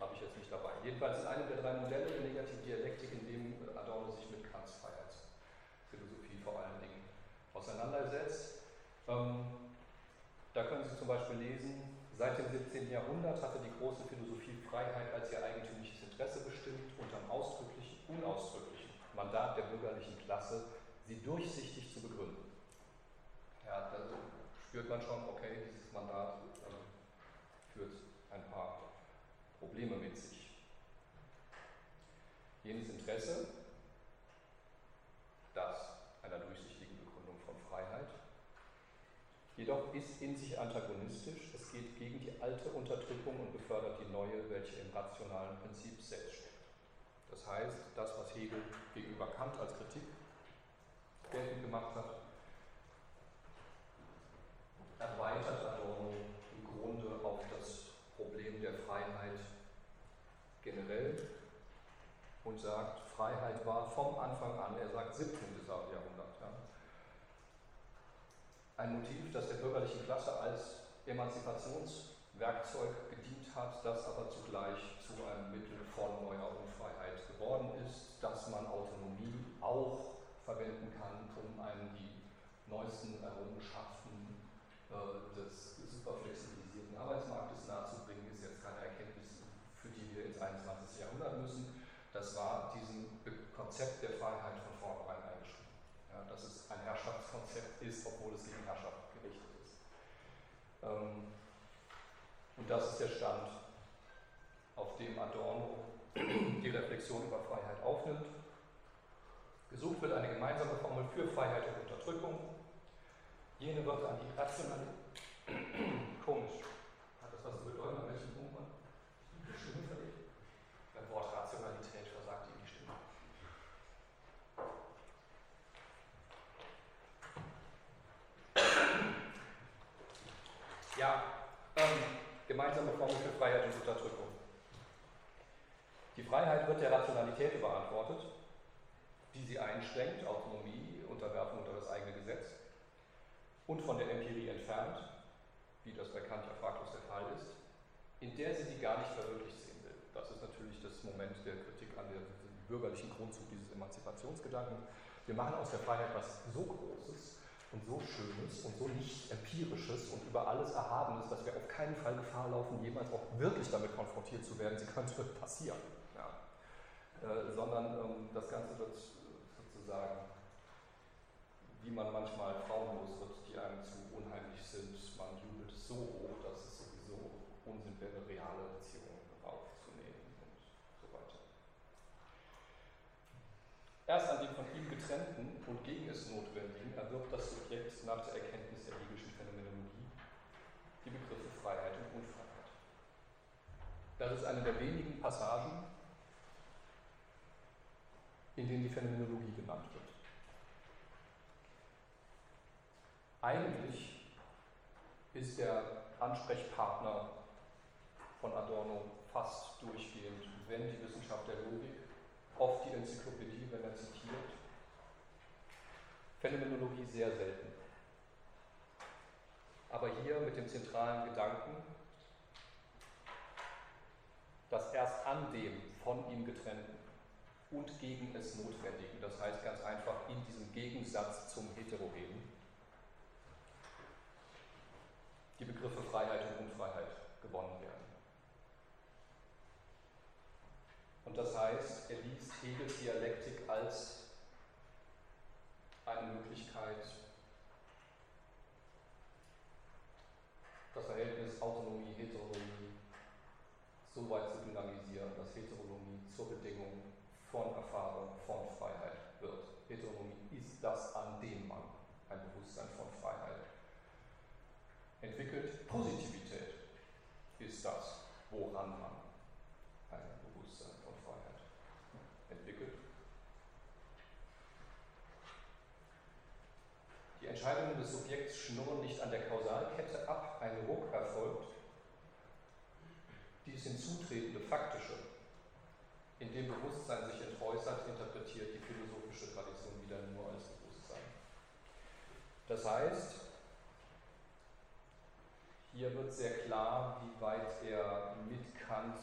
habe ich jetzt nicht dabei. Jedenfalls ist eine der drei Modelle der Negativdialektik, in dem Adorno sich mit Kants Freiheitsphilosophie vor allen Dingen auseinandersetzt. Ähm, da können Sie zum Beispiel lesen, seit dem 17. Jahrhundert hatte die große Philosophie Freiheit als ihr eigentümliches Interesse bestimmt, unter dem ausdrücklichen, unausdrücklichen Mandat der bürgerlichen Klasse, sie durchsichtig zu begründen. Ja, da spürt man schon, okay, dieses Mandat äh, führt ein paar Probleme mit sich. Jenes Interesse, das einer durchsichtigen Begründung von Freiheit, jedoch ist in sich antagonistisch, es geht gegen die alte Unterdrückung und befördert die neue, welche im rationalen Prinzip selbst steckt. Das heißt, das, was Hegel gegenüber Kant als Kritik geltend gemacht hat, erweitert Adorno im Grunde auf das Problem der Freiheit generell und sagt, Freiheit war vom Anfang an, er sagt 17. Jahrhundert, ja, ein Motiv, das der bürgerlichen Klasse als Emanzipationswerkzeug gedient hat, das aber zugleich zu einem Mittel von neuer Unfreiheit geworden ist, dass man Autonomie auch verwenden kann, um einem die neuesten Errungenschaften äh, des superflexibilisierten Arbeitsmarktes nahezubringen, ist jetzt keine Erkenntnis, für die wir ins 21. Jahrhundert müssen. Das war diesem Konzept der Freiheit von vornherein eingeschrieben. Ja, dass es ein Herrschaftskonzept ist, obwohl es gegen Herrschaft gerichtet ist. Ähm, und das ist der Stand, auf dem Adorno die Reflexion über Freiheit aufnimmt. Gesucht wird eine gemeinsame Formel für Freiheit und Unterdrückung. Jene wird an die rationale. Komisch. Hat das was zu bedeuten, an welchem Punkt man die Stimme verlegt? Beim Wort Rationalität versagt ihm die Stimme. Ja, ähm, gemeinsame Formel für Freiheit und Unterdrückung. Die Freiheit wird der Rationalität überantwortet, die sie einschränkt, Autonomie, Unterwerfung unter das eigene Gesetz, und von der Empirie entfernt, wie das bei Kant ja fraglos der Fall ist, in der sie sie gar nicht verwirklicht sehen will. Das ist natürlich das Moment der Kritik an dem bürgerlichen Grundzug dieses Emanzipationsgedanken. Wir machen aus der Freiheit was so Großes, und so Schönes und so nicht Empirisches und über alles Erhabenes, dass wir auf keinen Fall Gefahr laufen, jemals auch wirklich damit konfrontiert zu werden. Sie könnte passieren. Ja. Äh, sondern ähm, das Ganze wird sozusagen, wie man manchmal Frauen los wird, die einem zu unheimlich sind, man jubelt so hoch, dass es sowieso Unsinn wäre, reale Beziehungen aufzunehmen und so weiter. Erst an dem von ihm getrennten und gegen es Notwendigen erwirbt das Subjekt nach der Erkenntnis der Hegelischen Phänomenologie die Begriffe Freiheit und Unfreiheit. Das ist eine der wenigen Passagen, in denen die Phänomenologie genannt wird. Eigentlich ist der Ansprechpartner von Adorno fast durchgehend, wenn die Wissenschaft der Logik, oft die Enzyklopädie, wenn er zitiert, Phänomenologie sehr selten. Aber hier mit dem zentralen Gedanken, dass erst an dem von ihm getrennten und gegen es Notwendigen, das heißt ganz einfach in diesem Gegensatz zum Heterogenen, die Begriffe Freiheit und Unfreiheit gewonnen werden. Das heißt, er liest Hegels Dialektik als eine Möglichkeit, das Verhältnis Autonomie-Heteronomie so weit zu dynamisieren, dass Heteronomie zur Bedingung von Erfahrung von Freiheit wird. Heteronomie ist das, an dem man ein Bewusstsein von Freiheit entwickelt. Positivität ist das, woran man Entscheidungen des Subjekts schnurren nicht an der Kausalkette ab, ein Ruck erfolgt. Dies hinzutretende Faktische, in dem Bewusstsein sich entäußert, interpretiert die philosophische Tradition wieder nur als Bewusstsein. Das heißt, hier wird sehr klar, wie weit er mit Kant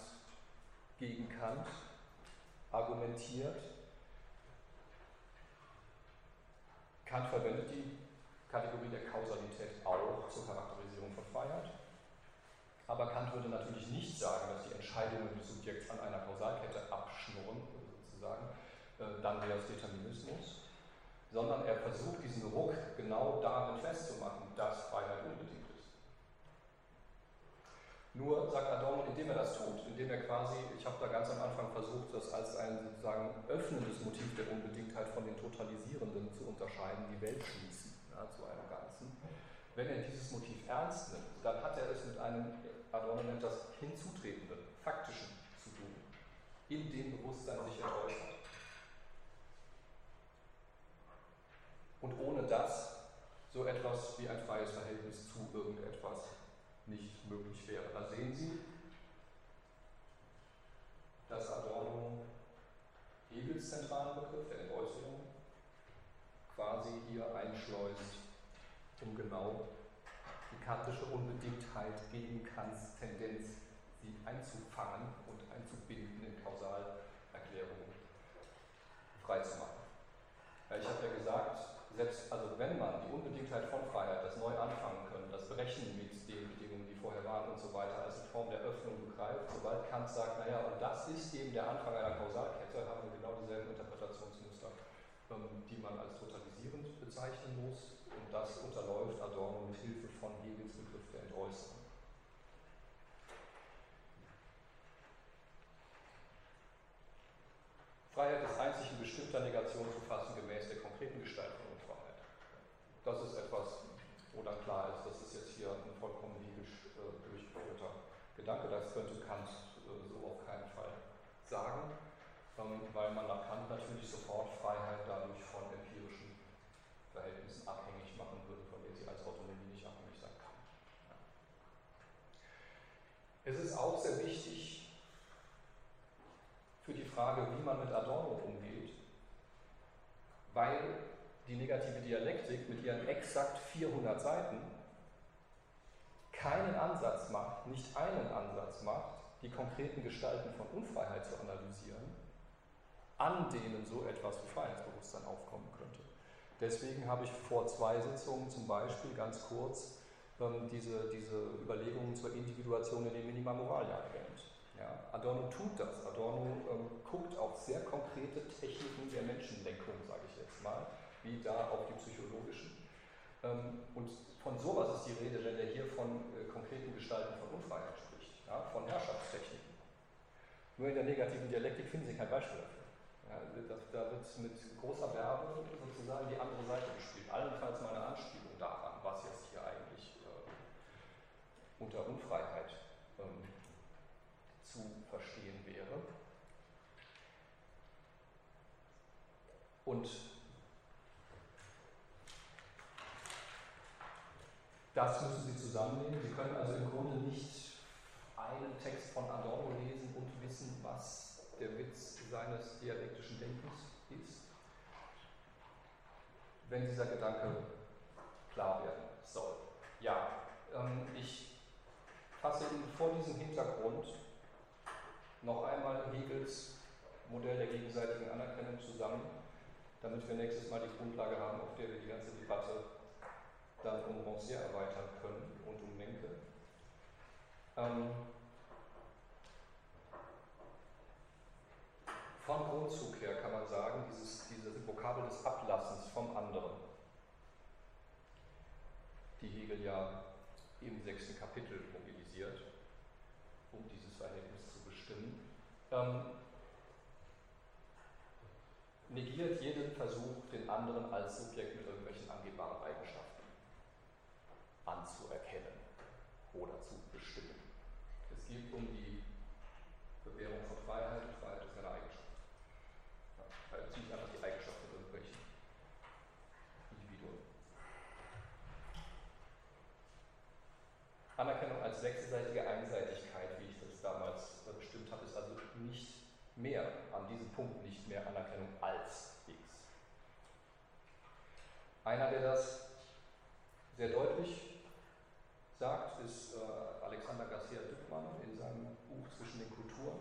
gegen Kant argumentiert. Kant verwendet die Kategorie der Kausalität auch zur Charakterisierung von Freiheit. Aber Kant würde natürlich nicht sagen, dass die Entscheidungen des Subjekts an einer Kausalkette abschnurren, sozusagen, äh, dann wäre es Determinismus, sondern er versucht diesen Ruck genau darin festzumachen, dass Freiheit unbedingt ist. Nur, sagt Adorno, indem er das tut, indem er quasi, ich habe da ganz am Anfang versucht, das als ein sozusagen öffnendes Motiv der Unbedingtheit von den Totalisierenden zu unterscheiden, die Welt schließen ja, zu einem Ganzen. Wenn er dieses Motiv ernst nimmt, dann hat er es mit einem, Adorno nennt das hinzutretenden, faktischen zu tun, in dem Bewusstsein sich entäußert. Und ohne das so etwas wie ein freies Verhältnis zu irgendetwas nicht möglich wäre. Da sehen Sie, dass Adorno Hegels zentralen Begriff der Entäußerung quasi hier einschleust, um genau die kantische Unbedingtheit gegen Kants Tendenz, sie einzufangen und einzubinden in Kausalerklärungen freizumachen. Ich habe ja gesagt, selbst also wenn man die Unbedingtheit von Freiheit, das neu anfangen können, das Brechen mit den Bedingungen, die vorher waren und so weiter, als eine Form der Öffnung begreift, sobald Kant sagt, naja, und das ist eben der Anfang einer Kausalkette, haben wir genau dieselben Interpretationsmuster, ähm, die man als totalisierend bezeichnen muss. Und das unterläuft Adorno mit Hilfe von Hegels Begriff der Entäußerung. Freiheit ist einzig in bestimmter Negation zu fassen gemäß der konkreten Gestaltung und Freiheit. Das ist etwas, wo dann klar ist, das ist jetzt hier ein vollkommen hegisch äh, durchgeführter Gedanke. Das könnte Kant äh, so auf keinen Fall sagen, weil man nach Kant natürlich sofort Freiheit dadurch von empirischen Verhältnissen abhängig machen würde, von denen sie als Autonomie nicht abhängig sein kann. Es ist auch sehr wichtig für die Frage, wie man mit Adorno umgeht, weil die negative Dialektik mit ihren exakt 400 Seiten keinen Ansatz macht, nicht einen Ansatz macht, die konkreten Gestalten von Unfreiheit zu analysieren, an denen so etwas wie Freiheitsbewusstsein aufkommen könnte. Deswegen habe ich vor zwei Sitzungen zum Beispiel ganz kurz ähm, diese, diese Überlegungen zur Individuation in den Minima Moralia erwähnt. Ja, Adorno tut das. Adorno ähm, guckt auf sehr konkrete Techniken der Menschenlenkung, sage ich jetzt mal, wie da auf die psychologischen. Ähm, und von sowas ist die Rede, wenn er hier von äh, konkreten Gestalten von Unfreiheit spricht, ja, von Herrschaftstechniken. Nur in der negativen Dialektik finden Sie kein Beispiel dafür. Ja, da, da, wird mit großer Werbung sozusagen die andere Seite gespielt. Allenfalls mal eine Anspielung daran, was jetzt hier eigentlich äh, unter Unfreiheit ähm, zu verstehen wäre. Und Das müssen Sie zusammennehmen. Sie können also im Grunde nicht einen Text von Adorno lesen und wissen, was der Witz seines dialektischen Denkens ist, wenn dieser Gedanke klar werden soll. Ja, ähm, ich fasse Ihnen vor diesem Hintergrund noch einmal Hegels Modell der gegenseitigen Anerkennung zusammen, damit wir nächstes Mal die Grundlage haben, auf der wir die ganze Debatte dann um Rancière erweitern können und um Menke. Von Grundzug her kann man sagen, dieses, diese Vokabel des Ablassens vom anderen, die Hegel ja im sechsten Kapitel mobilisiert, um dieses Verhältnis zu bestimmen, ähm, negiert jeden Versuch, den anderen als Subjekt mit irgendwelchen angehbaren Eigenschaften anzuerkennen oder zu bestimmen. Es geht um die Bewährung von Freiheit und Freiheit ist eine Eigenschaft. Ja, Freiheit ist nicht einfach die Eigenschaft von irgendwelchen Individuen. Anerkennung als wechselseitige Einseitigkeit, wie ich das damals bestimmt habe, ist also nicht mehr, an diesem Punkt nicht mehr Anerkennung als X. Einer, der das sehr deutlich sagt, ist äh, Alexander Garcia Düppmann in seinem Buch Zwischen den Kulturen.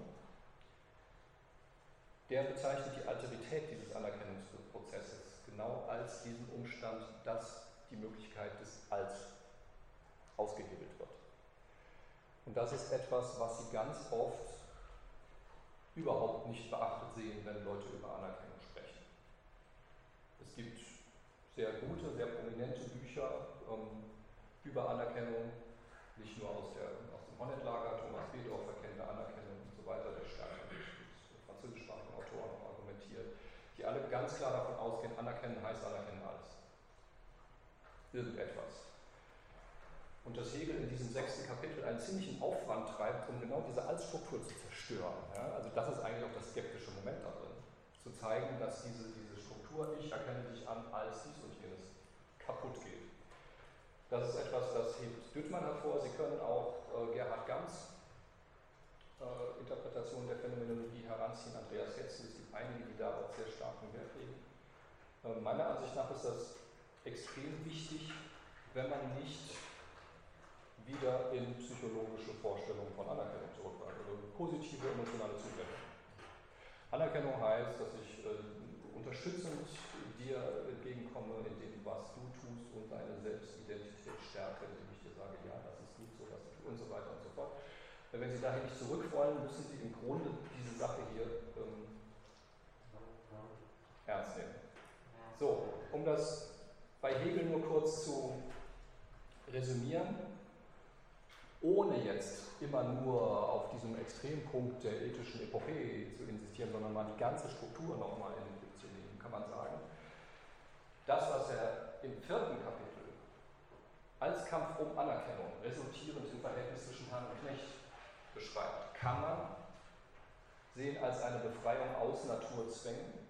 Der bezeichnet die Alterität dieses Anerkennungsprozesses genau als diesen Umstand, dass die Möglichkeit des Als ausgehebelt wird. Und das ist etwas, was Sie ganz oft überhaupt nicht beachtet sehen, wenn Leute über Anerkennung sprechen. Es gibt sehr gute, sehr prominente Bücher, ähm, über Anerkennung, nicht nur aus, der, aus dem Honnet-Lager, Thomas Bedorfer kennt Anerkennung und so weiter, der stärker mit französischsprachigen Autoren argumentiert, die alle ganz klar davon ausgehen, anerkennen heißt anerkennen alles. Irgendetwas. Und dass Hegel in diesem sechsten Kapitel einen ziemlichen Aufwand treibt, um genau diese Als-Struktur zu zerstören. Ja? Also das ist eigentlich auch das skeptische Moment darin. Zu zeigen, dass diese, diese Struktur, ich erkenne dich an als dies und jenes, kaputt geht. Das ist etwas, das hebt Düttmann hervor. Sie können auch äh, Gerhard Gams äh, Interpretation der Phänomenologie heranziehen. Andreas Hetzel, es gibt einige, die da auch sehr starken Wert legen. Äh, meiner Ansicht nach ist das extrem wichtig, wenn man nicht wieder in psychologische Vorstellungen von Anerkennung zurückfällt, also positive emotionale Zugänge. Anerkennung heißt, dass ich äh, unterstützend dir entgegenkomme in dem, was du tust und deine Selbstidentität Stärke, indem ich dir sage, ja, das ist gut so, was du und so weiter und so fort. Wenn Sie dahin nicht zurück wollen, müssen Sie im Grunde diese Sache hier ähm, ernst nehmen. So, um das bei Hegel nur kurz zu resümieren, ohne jetzt immer nur auf diesem Extrempunkt der ethischen Epoche zu insistieren, sondern mal die ganze Struktur nochmal in den Blick zu nehmen, kann man sagen, das, was er im vierten Kapitel als Kampf um Anerkennung, resultierend im Verhältnis zwischen Herrn und Knecht beschreibt, kann man sehen als eine Befreiung aus Naturzwängen.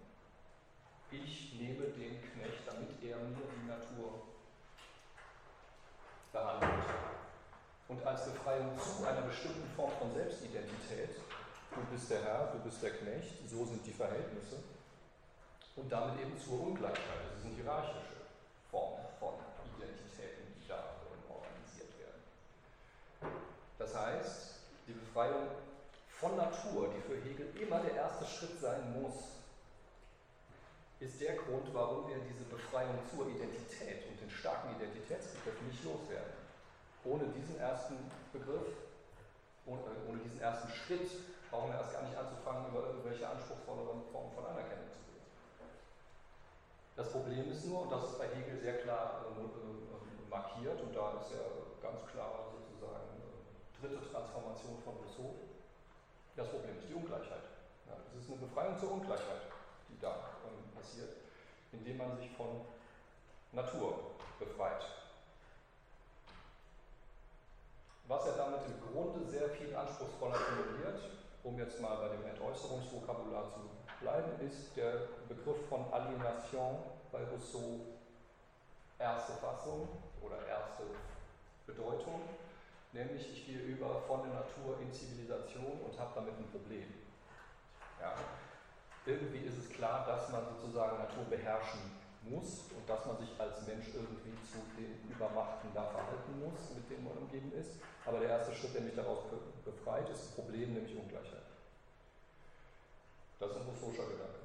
Ich nehme den Knecht, damit er mir die Natur behandelt. Und als Befreiung zu einer bestimmten Form von Selbstidentität, du bist der Herr, du bist der Knecht, so sind die Verhältnisse. Und damit eben zur Ungleichheit. Das sind hierarchische Formen von Das heißt, die Befreiung von Natur, die für Hegel immer der erste Schritt sein muss, ist der Grund, warum wir diese Befreiung zur Identität und den starken Identitätsbegriff nicht loswerden. Ohne diesen ersten Begriff, ohne, ohne diesen ersten Schritt, brauchen wir erst gar nicht anzufangen, über irgendwelche anspruchsvolleren Formen von Anerkennung zu. Das Problem ist nur, und das ist bei Hegel sehr klar äh, markiert, und da ist ja ganz klar sozusagen äh, dritte Transformation von Rousseau, das Problem ist die Ungleichheit. Ja, es ist eine Befreiung zur Ungleichheit, die da ähm, passiert, indem man sich von Natur befreit. Was er damit im Grunde sehr viel anspruchsvoller formuliert, um jetzt mal bei dem Entäußerungsvokabular zu bleiben, ist der Begriff von Alienation bei Rousseau erste Fassung oder erste Bedeutung, nämlich ich gehe über von der Natur in Zivilisation und habe damit ein Problem. Ja. Irgendwie ist es klar, dass man sozusagen Natur beherrschen muss und dass man sich als Mensch irgendwie zu den Übermachten da verhalten muss, mit denen man umgeben ist. Aber der erste Schritt, der mich daraus befreit, ist das Problem, nämlich Ungleichheit. Das ist ein Rousseau'scher Gedanke.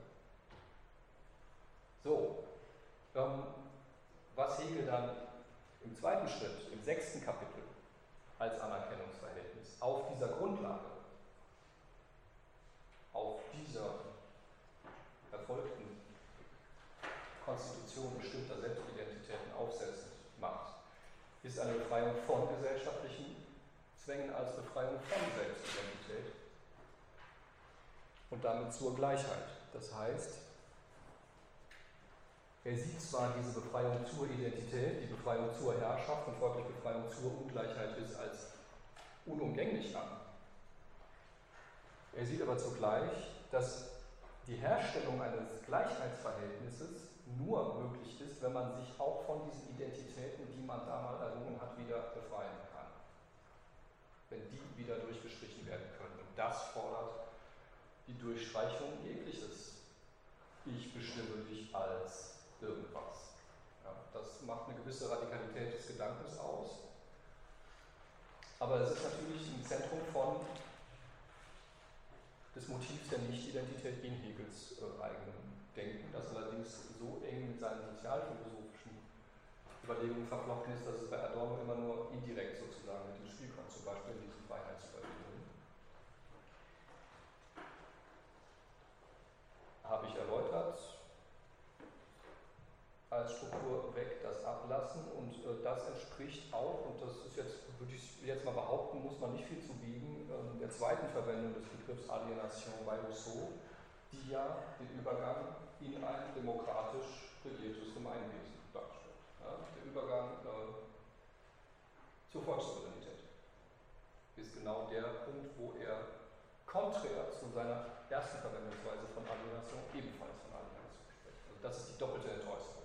So, ähm, was Hegel dann im zweiten Schritt, im sechsten Kapitel, als Anerkennungsverhältnis auf dieser Grundlage, auf dieser erfolgten Konstitution bestimmter Selbstidentitäten aufsetzend macht, ist eine Befreiung von gesellschaftlichen Zwängen als Befreiung von Selbstidentität und damit zur Gleichheit. Das heißt, er sieht zwar diese Befreiung zur Identität, die Befreiung zur Herrschaft und folglich Befreiung zur Ungleichheit ist als unumgänglich an. Er sieht aber zugleich, dass die Herstellung eines Gleichheitsverhältnisses nur möglich ist, wenn man sich auch von diesen Identitäten, die man da mal errungen hat, wieder befreien kann. Wenn die wieder durchgestrichen werden können. Und das fordert die Durchstreichung jegliches Ich bestimme dich als irgendwas. Ja, das macht eine gewisse Radikalität des Gedankens aus. Aber es ist natürlich im Zentrum von des Motivs der Nicht-Identität in Hegels äh, eigenem Denken, das allerdings so eng mit seinen sozialphilosophischen Überlegungen verflochten ist, dass es bei Adorno immer nur indirekt sozusagen mit dem Spiel kommt, zum Beispiel in diesen Freiheitsüberlegungen. Habe ich erläutert, als Struktur weg das ablassen und äh, das entspricht auch, und das ist jetzt, würde ich jetzt mal behaupten, muss man nicht viel zu biegen, äh, der zweiten Verwendung des Begriffs Alienation bei Rousseau, die ja den Übergang in ein demokratisch regiertes Gemeinwesen darstellt. Ja, der Übergang äh, zur Volkssouveränität ist genau der Punkt, wo er konträr zu seiner ersten Verwendungsweise von Alienation ebenfalls von Alienation spricht. Also das ist die doppelte Enttäuschung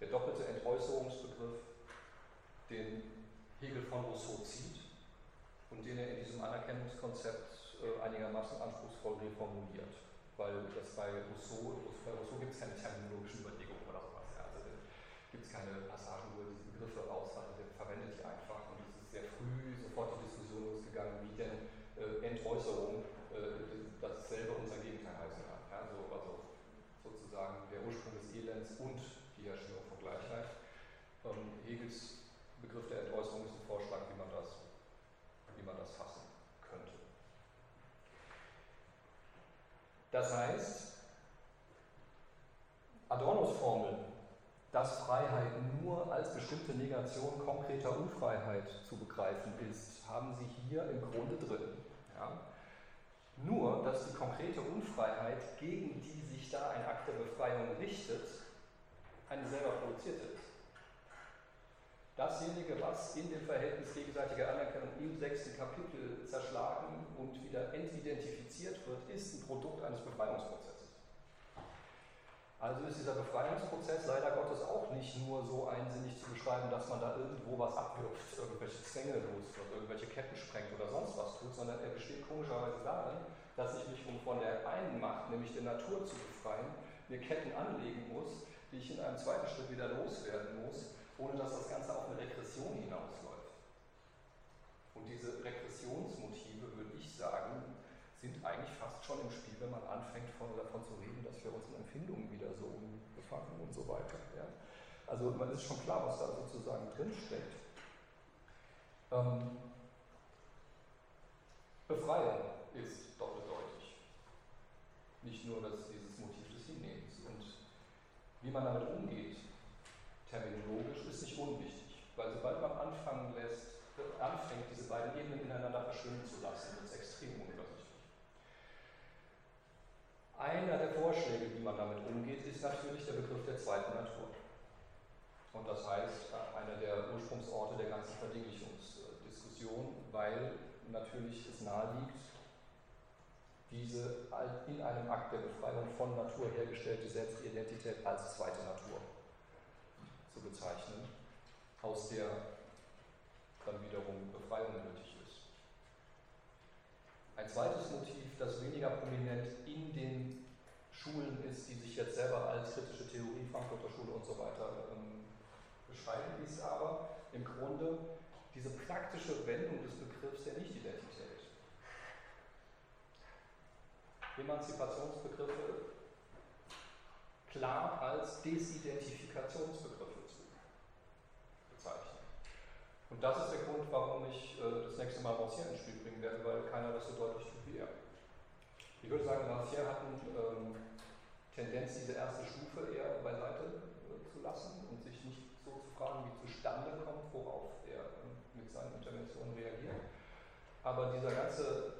der doppelte Entäußerungsbegriff, den Hegel von Rousseau zieht und den er in diesem Anerkennungskonzept äh, einigermaßen anspruchsvoll reformuliert. Weil das bei Rousseau, bei Rousseau gibt es keine terminologischen Überlegungen oder sowas. Also gibt es keine Passagen, wo er diese Begriffe raushat, der verwendet die einfach und es ist sehr früh sofort die Diskussion losgegangen, wie denn äh, Entäußerung äh, dasselbe unser Gegenteil heißen kann. Ja. So, also sozusagen der Ursprung des Elends und die Herstellung Gleichheit. Ähm, Hegels Begriff der Entäußerung ist ein Vorschlag, wie man das, wie man das fassen könnte. Das heißt, Adornos Formel, dass Freiheit nur als bestimmte Negation konkreter Unfreiheit zu begreifen ist, haben Sie hier im Grunde drin. Ja? Nur, dass die konkrete Unfreiheit, gegen die sich da ein Akt der Befreiung richtet, eine selber produzierte ist. Dasjenige, was in dem Verhältnis gegenseitiger Anerkennung im sechsten Kapitel zerschlagen und wieder entidentifiziert wird, ist ein Produkt eines Befreiungsprozesses. Also ist dieser Befreiungsprozess leider Gottes auch nicht nur so einsinnig zu beschreiben, dass man da irgendwo was abwirft, irgendwelche Zwänge loswirft, irgendwelche Ketten sprengt oder sonst was tut, sondern er besteht komischerweise darin, dass ich mich, von der einen Macht, nämlich der Natur zu befreien, mir Ketten anlegen muss, die ich in einem zweiten Schritt wieder loswerden muss, ohne dass das Ganze auf eine Regression hinausläuft. Und diese Regressionsmotive, würde ich sagen, sind eigentlich fast schon im Spiel, wenn man anfängt von, davon zu reden, dass wir unseren Empfindungen wieder so gefangen und so weiter. Ja. Also man ist schon klar, was da sozusagen drinsteckt. Ähm, Befreiung ist doppeldeutig. Nicht nur dass dieses Motiv des Hinnehmens. Und wie man damit umgeht, terminologisch, ist nicht unwichtig. Weil sobald man anfangen lässt, anfängt, diese beiden Ebenen ineinander verschwimmen zu lassen, wird es extrem unübersichtlich. Einer der Vorschläge, wie man damit umgeht, ist natürlich der Begriff der zweiten Natur. Und das heißt, einer der Ursprungsorte der ganzen Verdinglichungsdiskussion, weil natürlich es naheliegt, diese in einem Akt der Befreiung von Natur hergestellte Selbstidentität als zweite Natur zu bezeichnen, aus der dann wiederum Befreiung nötig. Ein zweites Motiv, das weniger prominent in den Schulen ist, die sich jetzt selber als kritische Theorie, Frankfurter Schule und so weiter ähm, beschreiben, ist aber im Grunde diese praktische Wendung des Begriffs der Nichtidentität. Emanzipationsbegriffe klar als Desidentifikationsbegriffe zu bezeichnen. Und das ist der Grund, warum ich äh, das nächste Mal Rancière ins Spiel bringen werde, weil keiner das so deutlich tut wie er. Ich würde sagen, Rancière hat eine ähm, Tendenz, diese erste Stufe eher beiseite äh, zu lassen und sich nicht so zu fragen, wie zustande kommt, worauf seinen Interventionen reagiert. Aber dieser ganze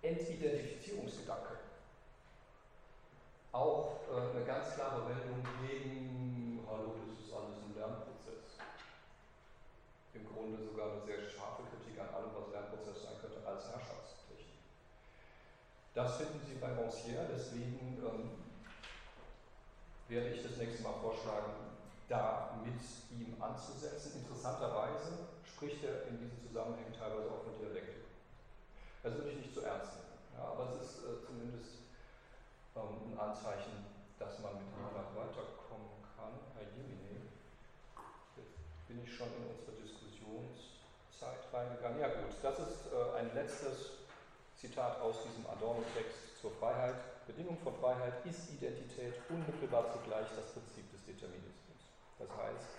Entidentifizierungsgedanke, auch äh, eine ganz klare Wendung gegen, hallo, das ist alles ein Lernprozess. Grunde sogar eine sehr scharfe Kritik an allem, was Lernprozess sein könnte, als Herrschaftstechnik. Das finden Sie bei Rancière, deswegen ähm, werde ich das nächste Mal vorschlagen, da mit ihm anzusetzen. Interessanterweise spricht er in diesen Zusammenhängen teilweise auch von Dialektik. Das würde ich nicht zu ernst nehmen, ja, aber es ist äh, zumindest ähm, ein Anzeichen, dass man mit ihm weiterkommen kann. Herr Jemine, jetzt bin ich schon in unsere Diskussionszeit reingegangen. Ja gut, das ist äh, ein letztes Zitat aus diesem Adorno-Text zur Freiheit. Bedingung von Freiheit ist Identität unmittelbar zugleich das Prinzip des Determinismus. Das heißt,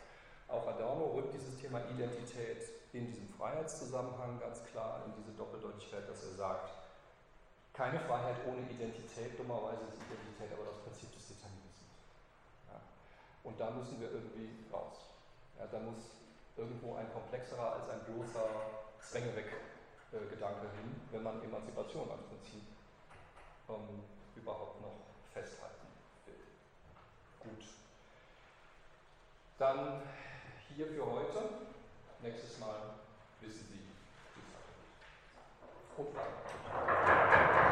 auch Adorno rückt dieses Thema Identität in diesem Freiheitszusammenhang ganz klar in diese Doppeldeutigkeit, dass er sagt, keine Freiheit ohne Identität, dummerweise ist Identität aber das Prinzip des Determinismus. Ja. Und da müssen wir irgendwie raus. Ja, da muss irgendwo ein komplexerer als ein bloßer Zwänge weg Gedanke hin, wenn man Emanzipation als Prinzip ähm, überhaupt noch festhalten will. Gut. Dann hier für heute. Nächstes Mal wissen Sie die Sache. Und weiter.